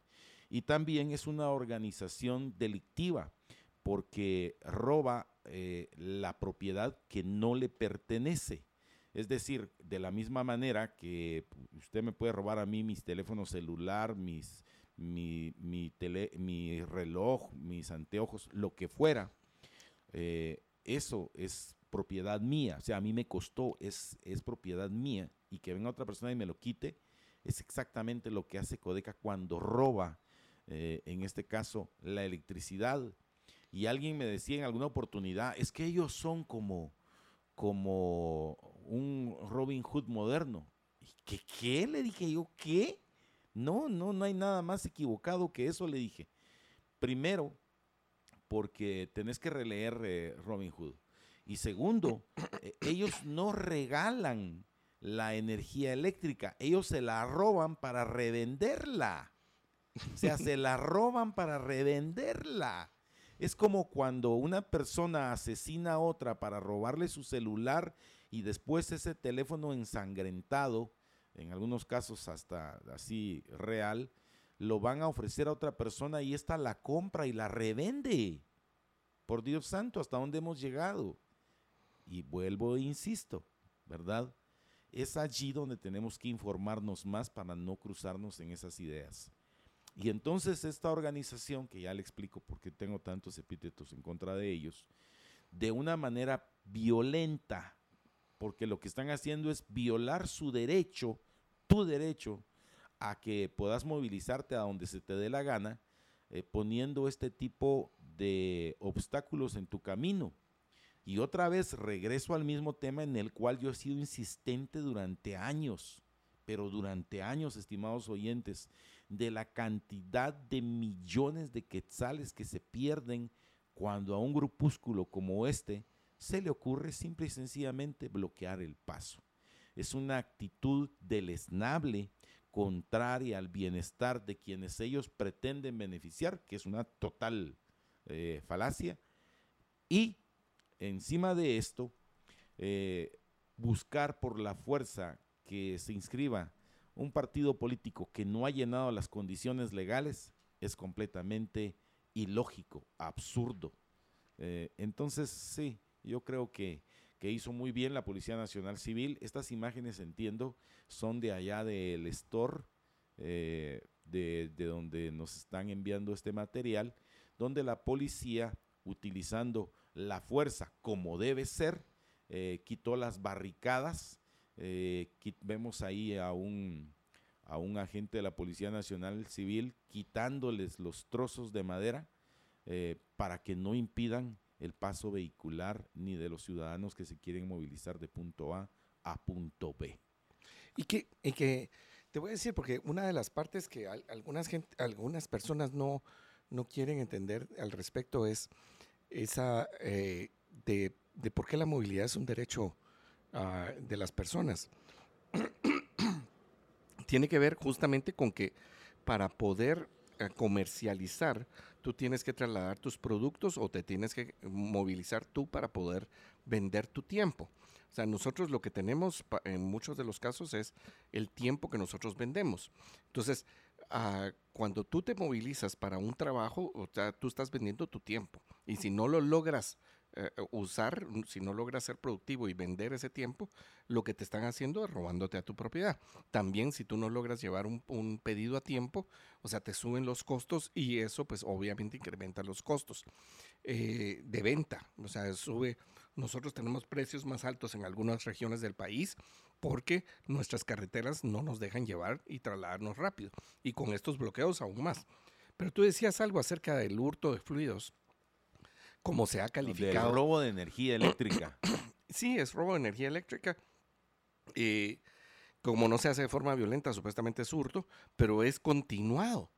Y también es una organización delictiva, porque roba eh, la propiedad que no le pertenece. Es decir, de la misma manera que usted me puede robar a mí mis teléfonos celular, mis, mi, mi, tele, mi reloj, mis anteojos, lo que fuera, eh, eso es propiedad mía, o sea, a mí me costó, es, es propiedad mía, y que venga otra persona y me lo quite, es exactamente lo que hace Codeca cuando roba, eh, en este caso, la electricidad. Y alguien me decía en alguna oportunidad, es que ellos son como, como un Robin Hood moderno. ¿Qué, ¿Qué? Le dije yo, ¿qué? No, no, no hay nada más equivocado que eso, le dije. Primero, porque tenés que releer eh, Robin Hood. Y segundo, eh, ellos no regalan la energía eléctrica, ellos se la roban para revenderla. O sea, se la roban para revenderla. Es como cuando una persona asesina a otra para robarle su celular y después ese teléfono ensangrentado, en algunos casos hasta así real, lo van a ofrecer a otra persona y ésta la compra y la revende. Por Dios santo, ¿hasta dónde hemos llegado? Y vuelvo e insisto, ¿verdad? Es allí donde tenemos que informarnos más para no cruzarnos en esas ideas. Y entonces esta organización, que ya le explico por qué tengo tantos epítetos en contra de ellos, de una manera violenta, porque lo que están haciendo es violar su derecho, tu derecho, a que puedas movilizarte a donde se te dé la gana, eh, poniendo este tipo de obstáculos en tu camino. Y otra vez regreso al mismo tema en el cual yo he sido insistente durante años, pero durante años, estimados oyentes, de la cantidad de millones de quetzales que se pierden cuando a un grupúsculo como este se le ocurre simple y sencillamente bloquear el paso. Es una actitud deleznable, contraria al bienestar de quienes ellos pretenden beneficiar, que es una total eh, falacia, y encima de esto, eh, buscar por la fuerza que se inscriba un partido político que no ha llenado las condiciones legales es completamente ilógico, absurdo. Eh, entonces, sí, yo creo que, hizo muy bien la Policía Nacional Civil. Estas imágenes, entiendo, son de allá del store, eh, de, de, donde nos están enviando este material, donde la policía, utilizando la fuerza como debe ser, eh, quitó las barricadas. Vemos ahí a un, a un agente de la Policía Nacional Civil quitándoles los trozos de madera para que no impidan el paso vehicular ni de los ciudadanos que se quieren movilizar de punto A a punto B. Y que, y que te voy a decir, porque una de las partes que algunas, gente, algunas personas no, no quieren entender al respecto es esa eh, de, de, por qué la movilidad es un derecho uh, de las personas. Tiene que ver justamente con que para poder uh, comercializar tú tienes que trasladar tus productos o te tienes que movilizar tú para poder vender tu tiempo. O sea, nosotros lo que tenemos en muchos de los casos es el tiempo que nosotros vendemos. Entonces, ah, cuando tú te movilizas para un trabajo, o sea, tú estás vendiendo tu tiempo. Y si no lo logras eh, usar, si no logras ser productivo y vender ese tiempo, lo que te están haciendo es robándote a tu propiedad. También si tú no logras llevar un, pedido a tiempo, o sea, te suben los costos y eso pues obviamente incrementa los costos eh, de venta. O sea, sube, nosotros tenemos precios más altos en algunas regiones del país porque nuestras carreteras no nos dejan llevar y trasladarnos rápido. Y con estos bloqueos aún más. Pero tú decías algo acerca del hurto de fluidos como se ha calificado. El robo de energía eléctrica. sí, es robo de energía eléctrica. Eh, como no se hace de forma violenta, supuestamente es hurto, pero es continuado.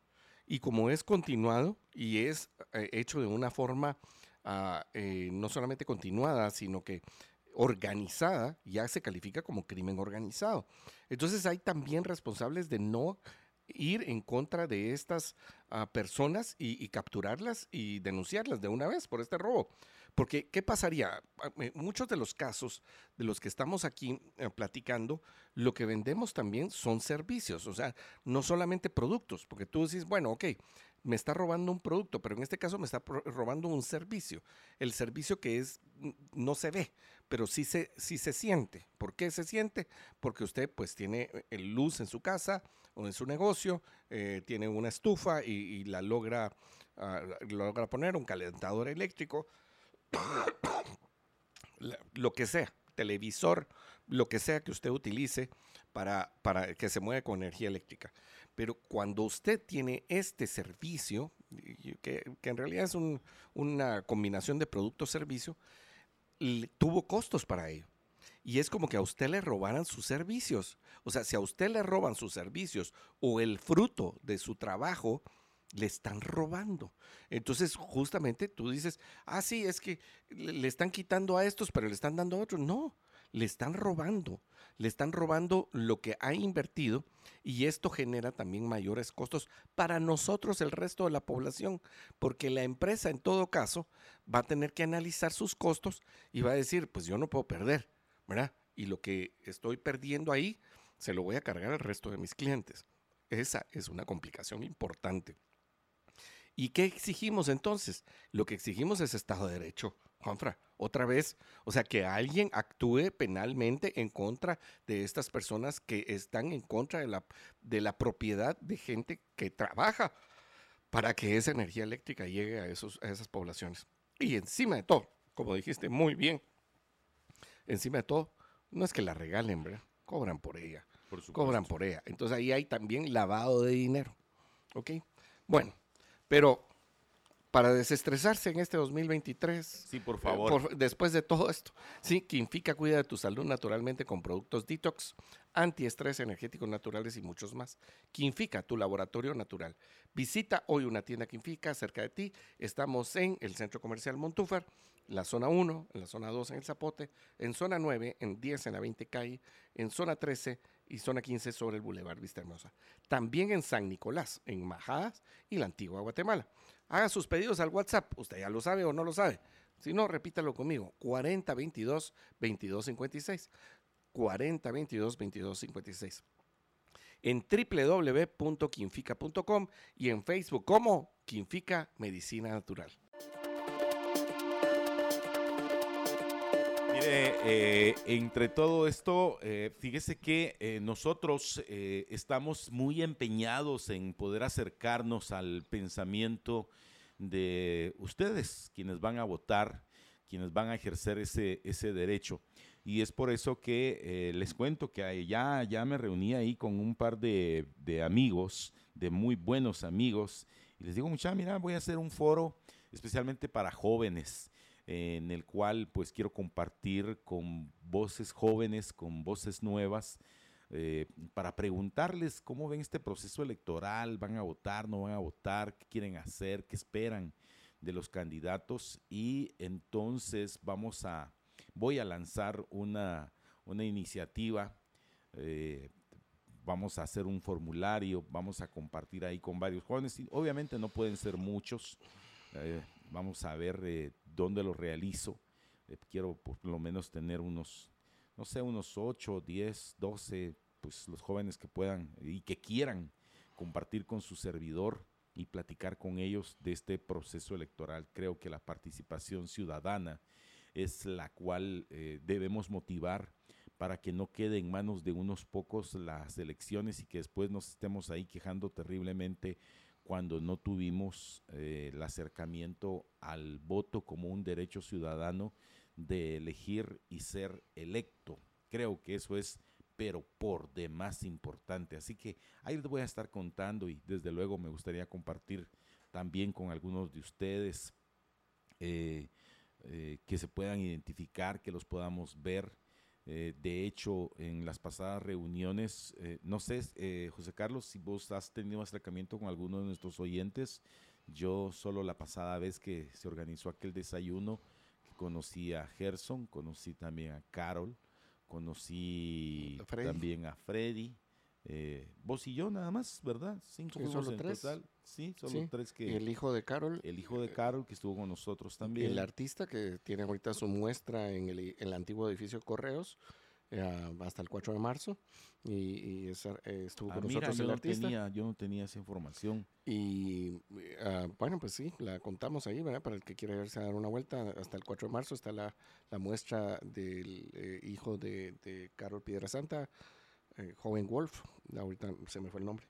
Y como es continuado y es eh, hecho de una forma ah, eh, no solamente continuada, sino que organizada, ya se califica como crimen organizado. Entonces hay también responsables de no ir en contra de estas ah, personas y, capturarlas y denunciarlas de una vez por este robo. Porque, ¿qué pasaría? Ah, muchos de los casos de los que estamos aquí eh, platicando, lo que vendemos también son servicios, o sea, no solamente productos, porque tú dices, bueno, ok, me está robando un producto, pero en este caso me está robando un servicio. El servicio que es no se ve, pero sí se, sí se siente. ¿Por qué se siente? Porque usted pues tiene eh, luz en su casa o en su negocio, eh, tiene una estufa y, la logra, ah, logra poner un calentador eléctrico, lo que sea, televisor, lo que sea que usted utilice para, para que se mueva con energía eléctrica. Pero cuando usted tiene este servicio, que, en realidad es una combinación de producto-servicio, tuvo costos para ello. Y es como que a usted le robaran sus servicios. O sea, si a usted le roban sus servicios o el fruto de su trabajo, le están robando. Entonces, justamente tú dices, ah, sí, es que le están quitando a estos, pero le están dando a otros. No, le están robando. Le están robando lo que ha invertido y esto genera también mayores costos para nosotros, el resto de la población, porque la empresa en todo caso va a tener que analizar sus costos y va a decir, pues yo no puedo perder, ¿verdad? Y lo que estoy perdiendo ahí, se lo voy a cargar al resto de mis clientes. Esa es una complicación importante. ¿Y qué exigimos entonces? Lo que exigimos es Estado de Derecho. Juanfra, otra vez, o sea, que alguien actúe penalmente en contra de estas personas que están en contra de la, de la propiedad de gente que trabaja para que esa energía eléctrica llegue a, esos, a esas poblaciones. Y encima de todo, como dijiste muy bien, encima de todo, no es que la regalen, ¿verdad? Cobran por ella. cobran por ella. Entonces ahí hay también lavado de dinero. ¿Ok? Bueno, pero para desestresarse en este 2023. Sí, por eh, favor. después de todo esto. Sí, Quinfica cuida de tu salud naturalmente con productos detox, antiestrés, energéticos naturales y muchos más. Quinfica, tu laboratorio natural. Visita hoy una tienda Quinfica cerca de ti. Estamos en el Centro Comercial Montúfar, la zona 1, en la zona 2 en el Zapote, en zona 9, en 10 en la 20 calle, en zona 13 y zona 15 sobre el Boulevard Vista Hermosa. También en San Nicolás, en Majadas y la antigua Guatemala. Haga sus pedidos al WhatsApp, usted ya lo sabe o no lo sabe. Si no, repítalo conmigo, 4022 2256. 4022 2256. en www.quinfica.com y en Facebook como Quinfica Medicina Natural. Eh, entre todo esto, eh, fíjese que eh, nosotros estamos muy empeñados en poder acercarnos al pensamiento de ustedes, quienes van a votar, quienes van a ejercer ese, ese derecho. Y es por eso que les cuento que ya, ya me reuní ahí con un par de, de amigos, de muy buenos amigos, y les digo, mucha, mira, voy a hacer un foro especialmente para jóvenes en el cual pues quiero compartir con voces jóvenes, con voces nuevas, eh, para preguntarles cómo ven este proceso electoral, van a votar, no van a votar, qué quieren hacer, qué esperan de los candidatos. Y entonces vamos a, voy a lanzar una, una iniciativa, eh, vamos a hacer un formulario, vamos a compartir ahí con varios jóvenes obviamente no pueden ser muchos, eh, vamos a ver eh, dónde lo realizo. Eh, quiero por lo menos tener unos, no sé, unos 8, 10, 12, pues los jóvenes que puedan y que quieran compartir con su servidor y platicar con ellos de este proceso electoral. Creo que la participación ciudadana es la cual eh, debemos motivar para que no quede en manos de unos pocos las elecciones y que después nos estemos ahí quejando terriblemente cuando no tuvimos eh, el acercamiento al voto como un derecho ciudadano de elegir y ser electo. Creo que eso es, pero por demás importante. Así que ahí les voy a estar contando y desde luego me gustaría compartir también con algunos de ustedes eh, eh, que se puedan identificar, que los podamos ver eh, de hecho, en las pasadas reuniones, eh, no sé, eh, José Carlos, si vos has tenido acercamiento con alguno de nuestros oyentes, yo solo la pasada vez que se organizó aquel desayuno, conocí a Gerson, conocí también a Carol, conocí también a Freddy, eh, vos y yo nada más, ¿verdad? Cinco sí, solo tres. Sí, solo tres que... el hijo de Carol. El hijo de Carol que estuvo con nosotros también. El artista que tiene ahorita su muestra en el, antiguo edificio Correos eh, hasta el 4 de marzo y, eh, estuvo ah, con nosotros el artista. Tenía, yo no tenía esa información. Y ah, bueno, pues sí, la contamos ahí, ¿verdad? Para el que quiera irse a dar una vuelta, hasta el 4 de marzo está la, muestra del hijo de, de Carol Piedra Santa eh, joven Wolf, ahorita se me fue el nombre.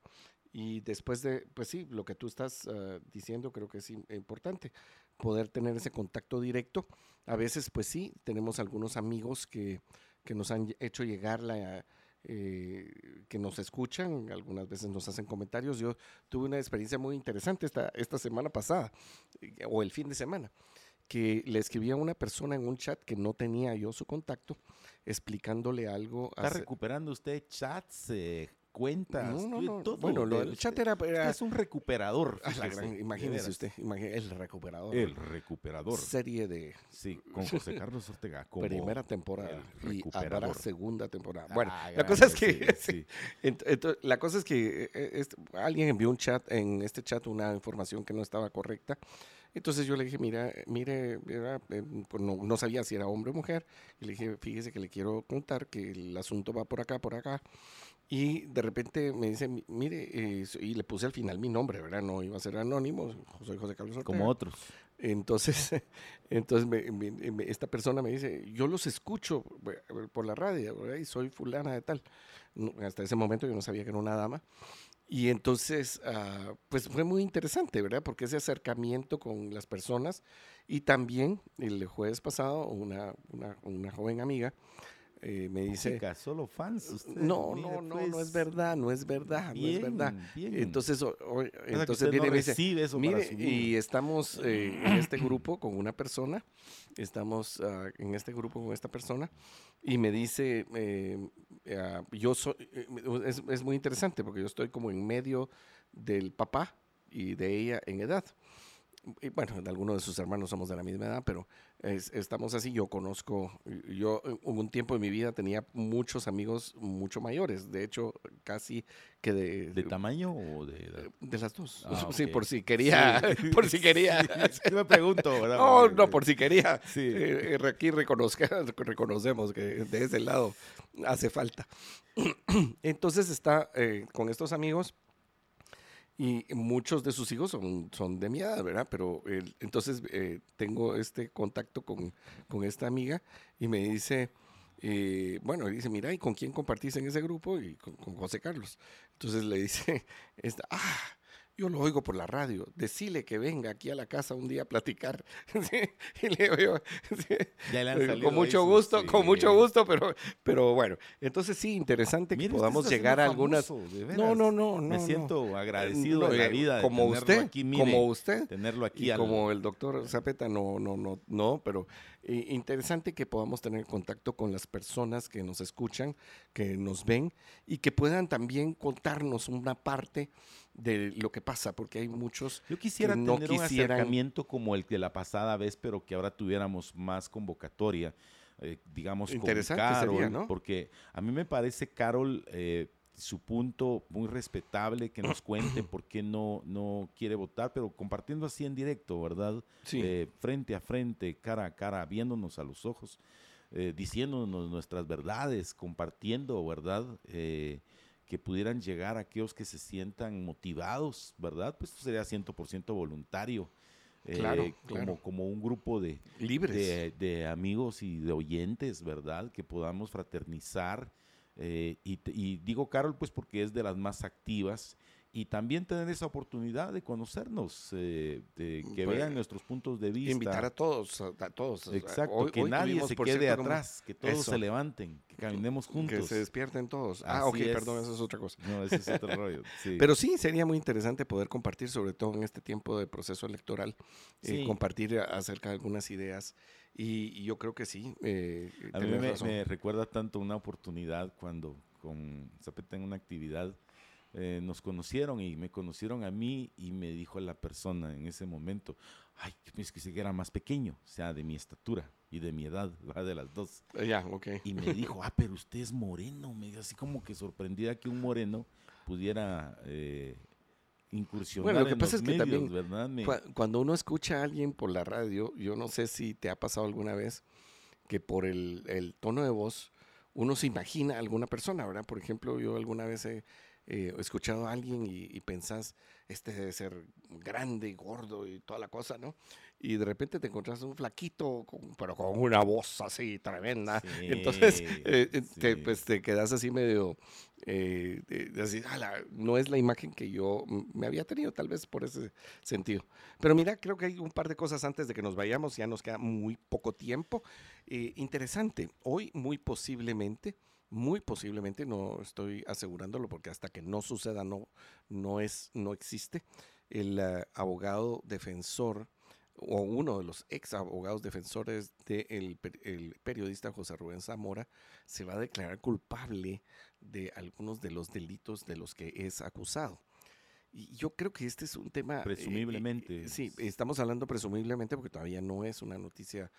Y después de, pues sí, lo que tú estás ah, diciendo creo que es importante, poder tener ese contacto directo. A veces, pues sí, tenemos algunos amigos que, que nos han hecho llegar la... Eh, que nos escuchan, algunas veces nos hacen comentarios. Yo tuve una experiencia muy interesante esta, esta semana pasada, o el fin de semana que le escribía a una persona en un chat que no tenía yo su contacto, explicándole algo. ¿Está recuperando usted chats, eh, cuentas? No, no, no. Bueno, el chat era, Es un recuperador. imagínese usted, el recuperador. El recuperador. Serie de... Sí, con José Carlos Ortega. primera temporada. Y habrá segunda temporada. Ah, bueno, la cosa es que... Sí, la cosa es que alguien envió un chat, en este chat una información que no estaba correcta entonces yo le dije, mira, mire, eh, pues no, sabía si era hombre o mujer. Y le dije, fíjese que le quiero contar que el asunto va por acá, por acá. Y de repente me dice, mire, eh, y le puse al final mi nombre, ¿verdad? No iba a ser anónimo, soy José Carlos Ortega. Como otros. Entonces, entonces esta persona me dice, yo los escucho por la radio, ¿verdad? Y soy fulana de tal. hasta ese momento yo no sabía que era una dama. Y entonces, ah, pues fue muy interesante, ¿verdad? Porque ese acercamiento con las personas y también el jueves pasado una, una, una joven amiga eh, me dice... solo fans. no, no, no, no es verdad, no es verdad, no es verdad. Entonces, entonces viene y me dice, eso mire, y estamos eh, en este grupo con una persona, estamos ah, en este grupo con esta persona, y me dice, eh, ah, yo soy, es, es muy interesante porque yo estoy como en medio del papá y de ella en edad y bueno, algunos de sus hermanos somos de la misma edad, pero estamos así. Yo conozco, yo hubo un tiempo en mi vida tenía muchos amigos mucho mayores. De hecho, casi que de... ¿De tamaño o de...? De las dos. Ah, Sí, ok. por si quería, por si quería. Sí, me pregunto, ¿verdad? No, no, por si quería. Sí. Eh, eh, aquí reconozca, reconocemos que de ese lado hace falta. Entonces está eh, con estos amigos y muchos de sus hijos son, son de mi edad, ¿verdad? Pero él- entonces eh, tengo este contacto con, con esta amiga y me dice, eh, bueno, dice, mira, ¿y con quién compartís en ese grupo? Y con, José Carlos. Entonces le dice, esta, ah, yo lo oigo por la radio, decile que venga aquí a la casa un día a platicar. Sí, y le digo yo, sí, Ya le han eh, salido con mucho gusto, con mucho gusto, pero, pero bueno, entonces sí, interesante que usted podamos llegar a algunas... famoso, de No, no, no, no. Me no. siento agradecido No, de la eh, vida de como tenerlo usted, aquí, mire, como usted, tenerlo aquí y al- como el doctor Zapeta, no, no, no, no, pero eh, interesante que podamos tener contacto con las personas que nos escuchan, que nos ven y que puedan también contarnos una parte de lo que pasa, porque hay muchos Yo quisiera que no tener un acercamiento como el de la pasada vez, pero que ahora tuviéramos más convocatoria, eh, digamos, Interesante con Carol, sería, ¿no? porque a mí me parece, Carol, eh, su punto muy respetable, que nos cuente por qué no, no quiere votar, pero compartiendo así en directo, ¿verdad? Sí. Eh, frente a frente, cara a cara, viéndonos a los ojos, eh, diciéndonos nuestras verdades, compartiendo, ¿verdad? Eh, que pudieran llegar a aquellos que se sientan motivados, ¿verdad? Pues esto sería 100% voluntario. eh, Claro, como, claro. como un grupo de, libres. de, de amigos y de oyentes, ¿verdad? Que podamos fraternizar. eh, y digo Carol, pues porque es de las más activas. Y también tener esa oportunidad de conocernos, eh, de que Pues, vean nuestros puntos de vista. Invitar a todos, a, todos. Exacto, Hoy- que hoy nadie tuvimos, se quede cierto, atrás, que todos Eso. se levanten, que caminemos juntos. Que se despierten todos. Ah, Así ok, es. perdón, eso es otra cosa. No, ese es otro rollo. sí. Pero sí, sería muy interesante poder compartir, sobre todo en este tiempo de proceso electoral, eh, Sí. compartir a- acerca de algunas ideas. Y, y yo creo que sí. eh, A mí me, me recuerda tanto una oportunidad cuando con Zapeta en una actividad eh, nos conocieron y me conocieron a mí y me dijo la persona en ese momento, ay, es que sé que era más pequeño, o sea, de mi estatura y de mi edad, ¿verdad? de las dos. Eh, Ya, ok. Y me dijo, ah, pero usted es moreno, me dijo así como que sorprendida que un moreno pudiera eh, incursionar Bueno, lo que en pasa los es que medios, también ¿verdad? Me- Cua- Cuando uno escucha a alguien por la radio, yo no sé si te ha pasado alguna vez que por el, el tono de voz uno se imagina a alguna persona, ¿verdad? Por ejemplo, yo alguna vez he eh, escuchado a alguien y, y pensás, este debe ser grande y gordo y toda la cosa, ¿no? Y de repente te encontrás un flaquito, con- pero con una voz así tremenda. Entonces, eh, eh, te, pues te quedas así medio, eh, así, "Ala, no es la imagen que yo me había tenido tal vez por ese sentido. Pero mira, creo que hay un par de cosas antes de que nos vayamos, ya nos queda muy poco tiempo. Eh, interesante, hoy muy posiblemente, muy posiblemente, no estoy asegurándolo porque hasta que no suceda no, no, es, no existe, el eh, abogado defensor o uno de los ex abogados defensores del el periodista José Rubén Zamora se va a declarar culpable de algunos de los delitos de los que es acusado. Y yo creo que este es un tema... eh, Presumiblemente. eh, sí, estamos hablando presumiblemente porque todavía no es una noticia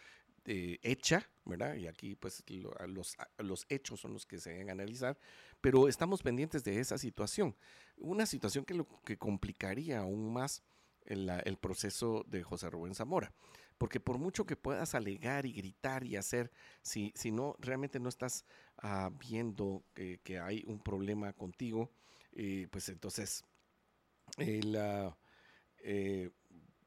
eh, hecha, ¿verdad? Y aquí pues lo- a los, los hechos son los que se deben analizar, pero estamos pendientes de esa situación. Una situación que, lo, que complicaría aún más el, proceso de José Rubén Zamora. Porque por mucho que puedas alegar y gritar y hacer, si, si no realmente no estás ah, viendo que, que hay un problema contigo, pues entonces eh,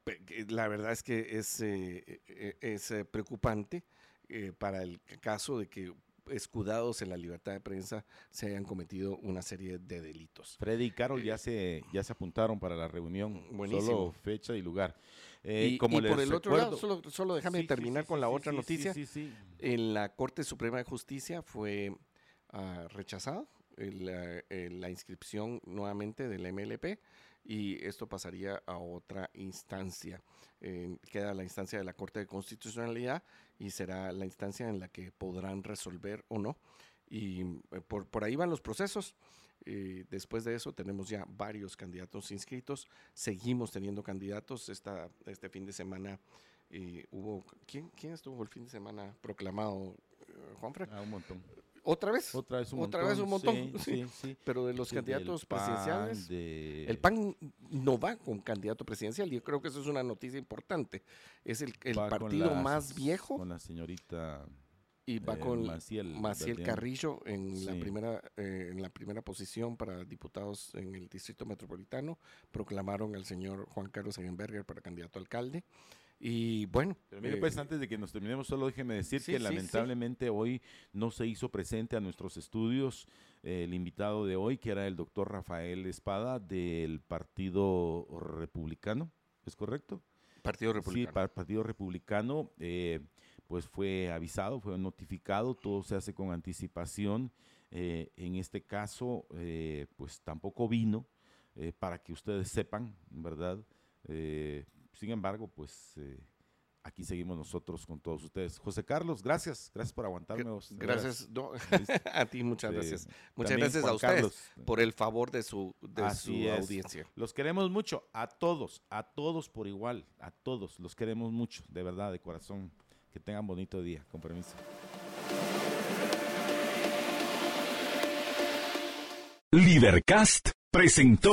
pe- que la verdad es que es, eh, eh, es eh, preocupante eh, para el caso de que escudados en la libertad de prensa se hayan cometido una serie de delitos. Freddy y Carol ya se, ya se apuntaron para la reunión. Buenísimo. Solo fecha y lugar. Eh, y como y por el otro lado, solo, solo déjame Sí, terminar sí, con la otra noticia. Sí, sí, sí. En la Corte Suprema de Justicia fue el, ah, eh, la inscripción nuevamente del MLP y esto pasaría a otra instancia. Eh, queda la instancia de la Corte de Constitucionalidad y será la instancia en la que podrán resolver o no. Y eh, por, por ahí van los procesos. Eh, después de eso tenemos ya varios candidatos inscritos. Seguimos teniendo candidatos. Esta, este fin de semana hubo... ¿quién, ¿Quién estuvo el fin de semana proclamado? ¿Juanfred? Ah, un montón. Otra vez. Otra vez un Otra montón. vez un montón. Sí, sí. Pero de los candidatos PAN, presidenciales, de- el PAN no va con candidato presidencial. Yo creo que eso es una noticia importante. Es el, partido las- más viejo Con la señorita y va eh, con Maciel. Carrillo en la primera eh, en la primera posición para diputados en el distrito metropolitano. Proclamaron al señor Juan Carlos Eigenberger para candidato a alcalde. Y bueno, Pero mire, eh, pues antes de que nos terminemos, solo déjeme decir sí, que sí, lamentablemente hoy no se hizo presente a nuestros estudios eh, el invitado de hoy, que era el doctor Rafael Espada del Partido Republicano, ¿es correcto? Partido Sí, Republicano. pa- Partido Republicano, eh, pues fue avisado, fue notificado, todo se hace con anticipación. eh, en este caso, eh, pues tampoco vino, para que ustedes sepan, ¿verdad? Eh, sin embargo, pues eh, aquí seguimos nosotros con todos ustedes. José Carlos, gracias, gracias por aguantarme. vos. Gracias, no, a ti muchas Eh, gracias. Muchas gracias a ustedes Carlos. por el favor de su, de Así su es. audiencia. Los queremos mucho, a todos, a todos por igual, a todos, los queremos mucho, de verdad, de corazón. Que tengan bonito día, con permiso. Libercast presentó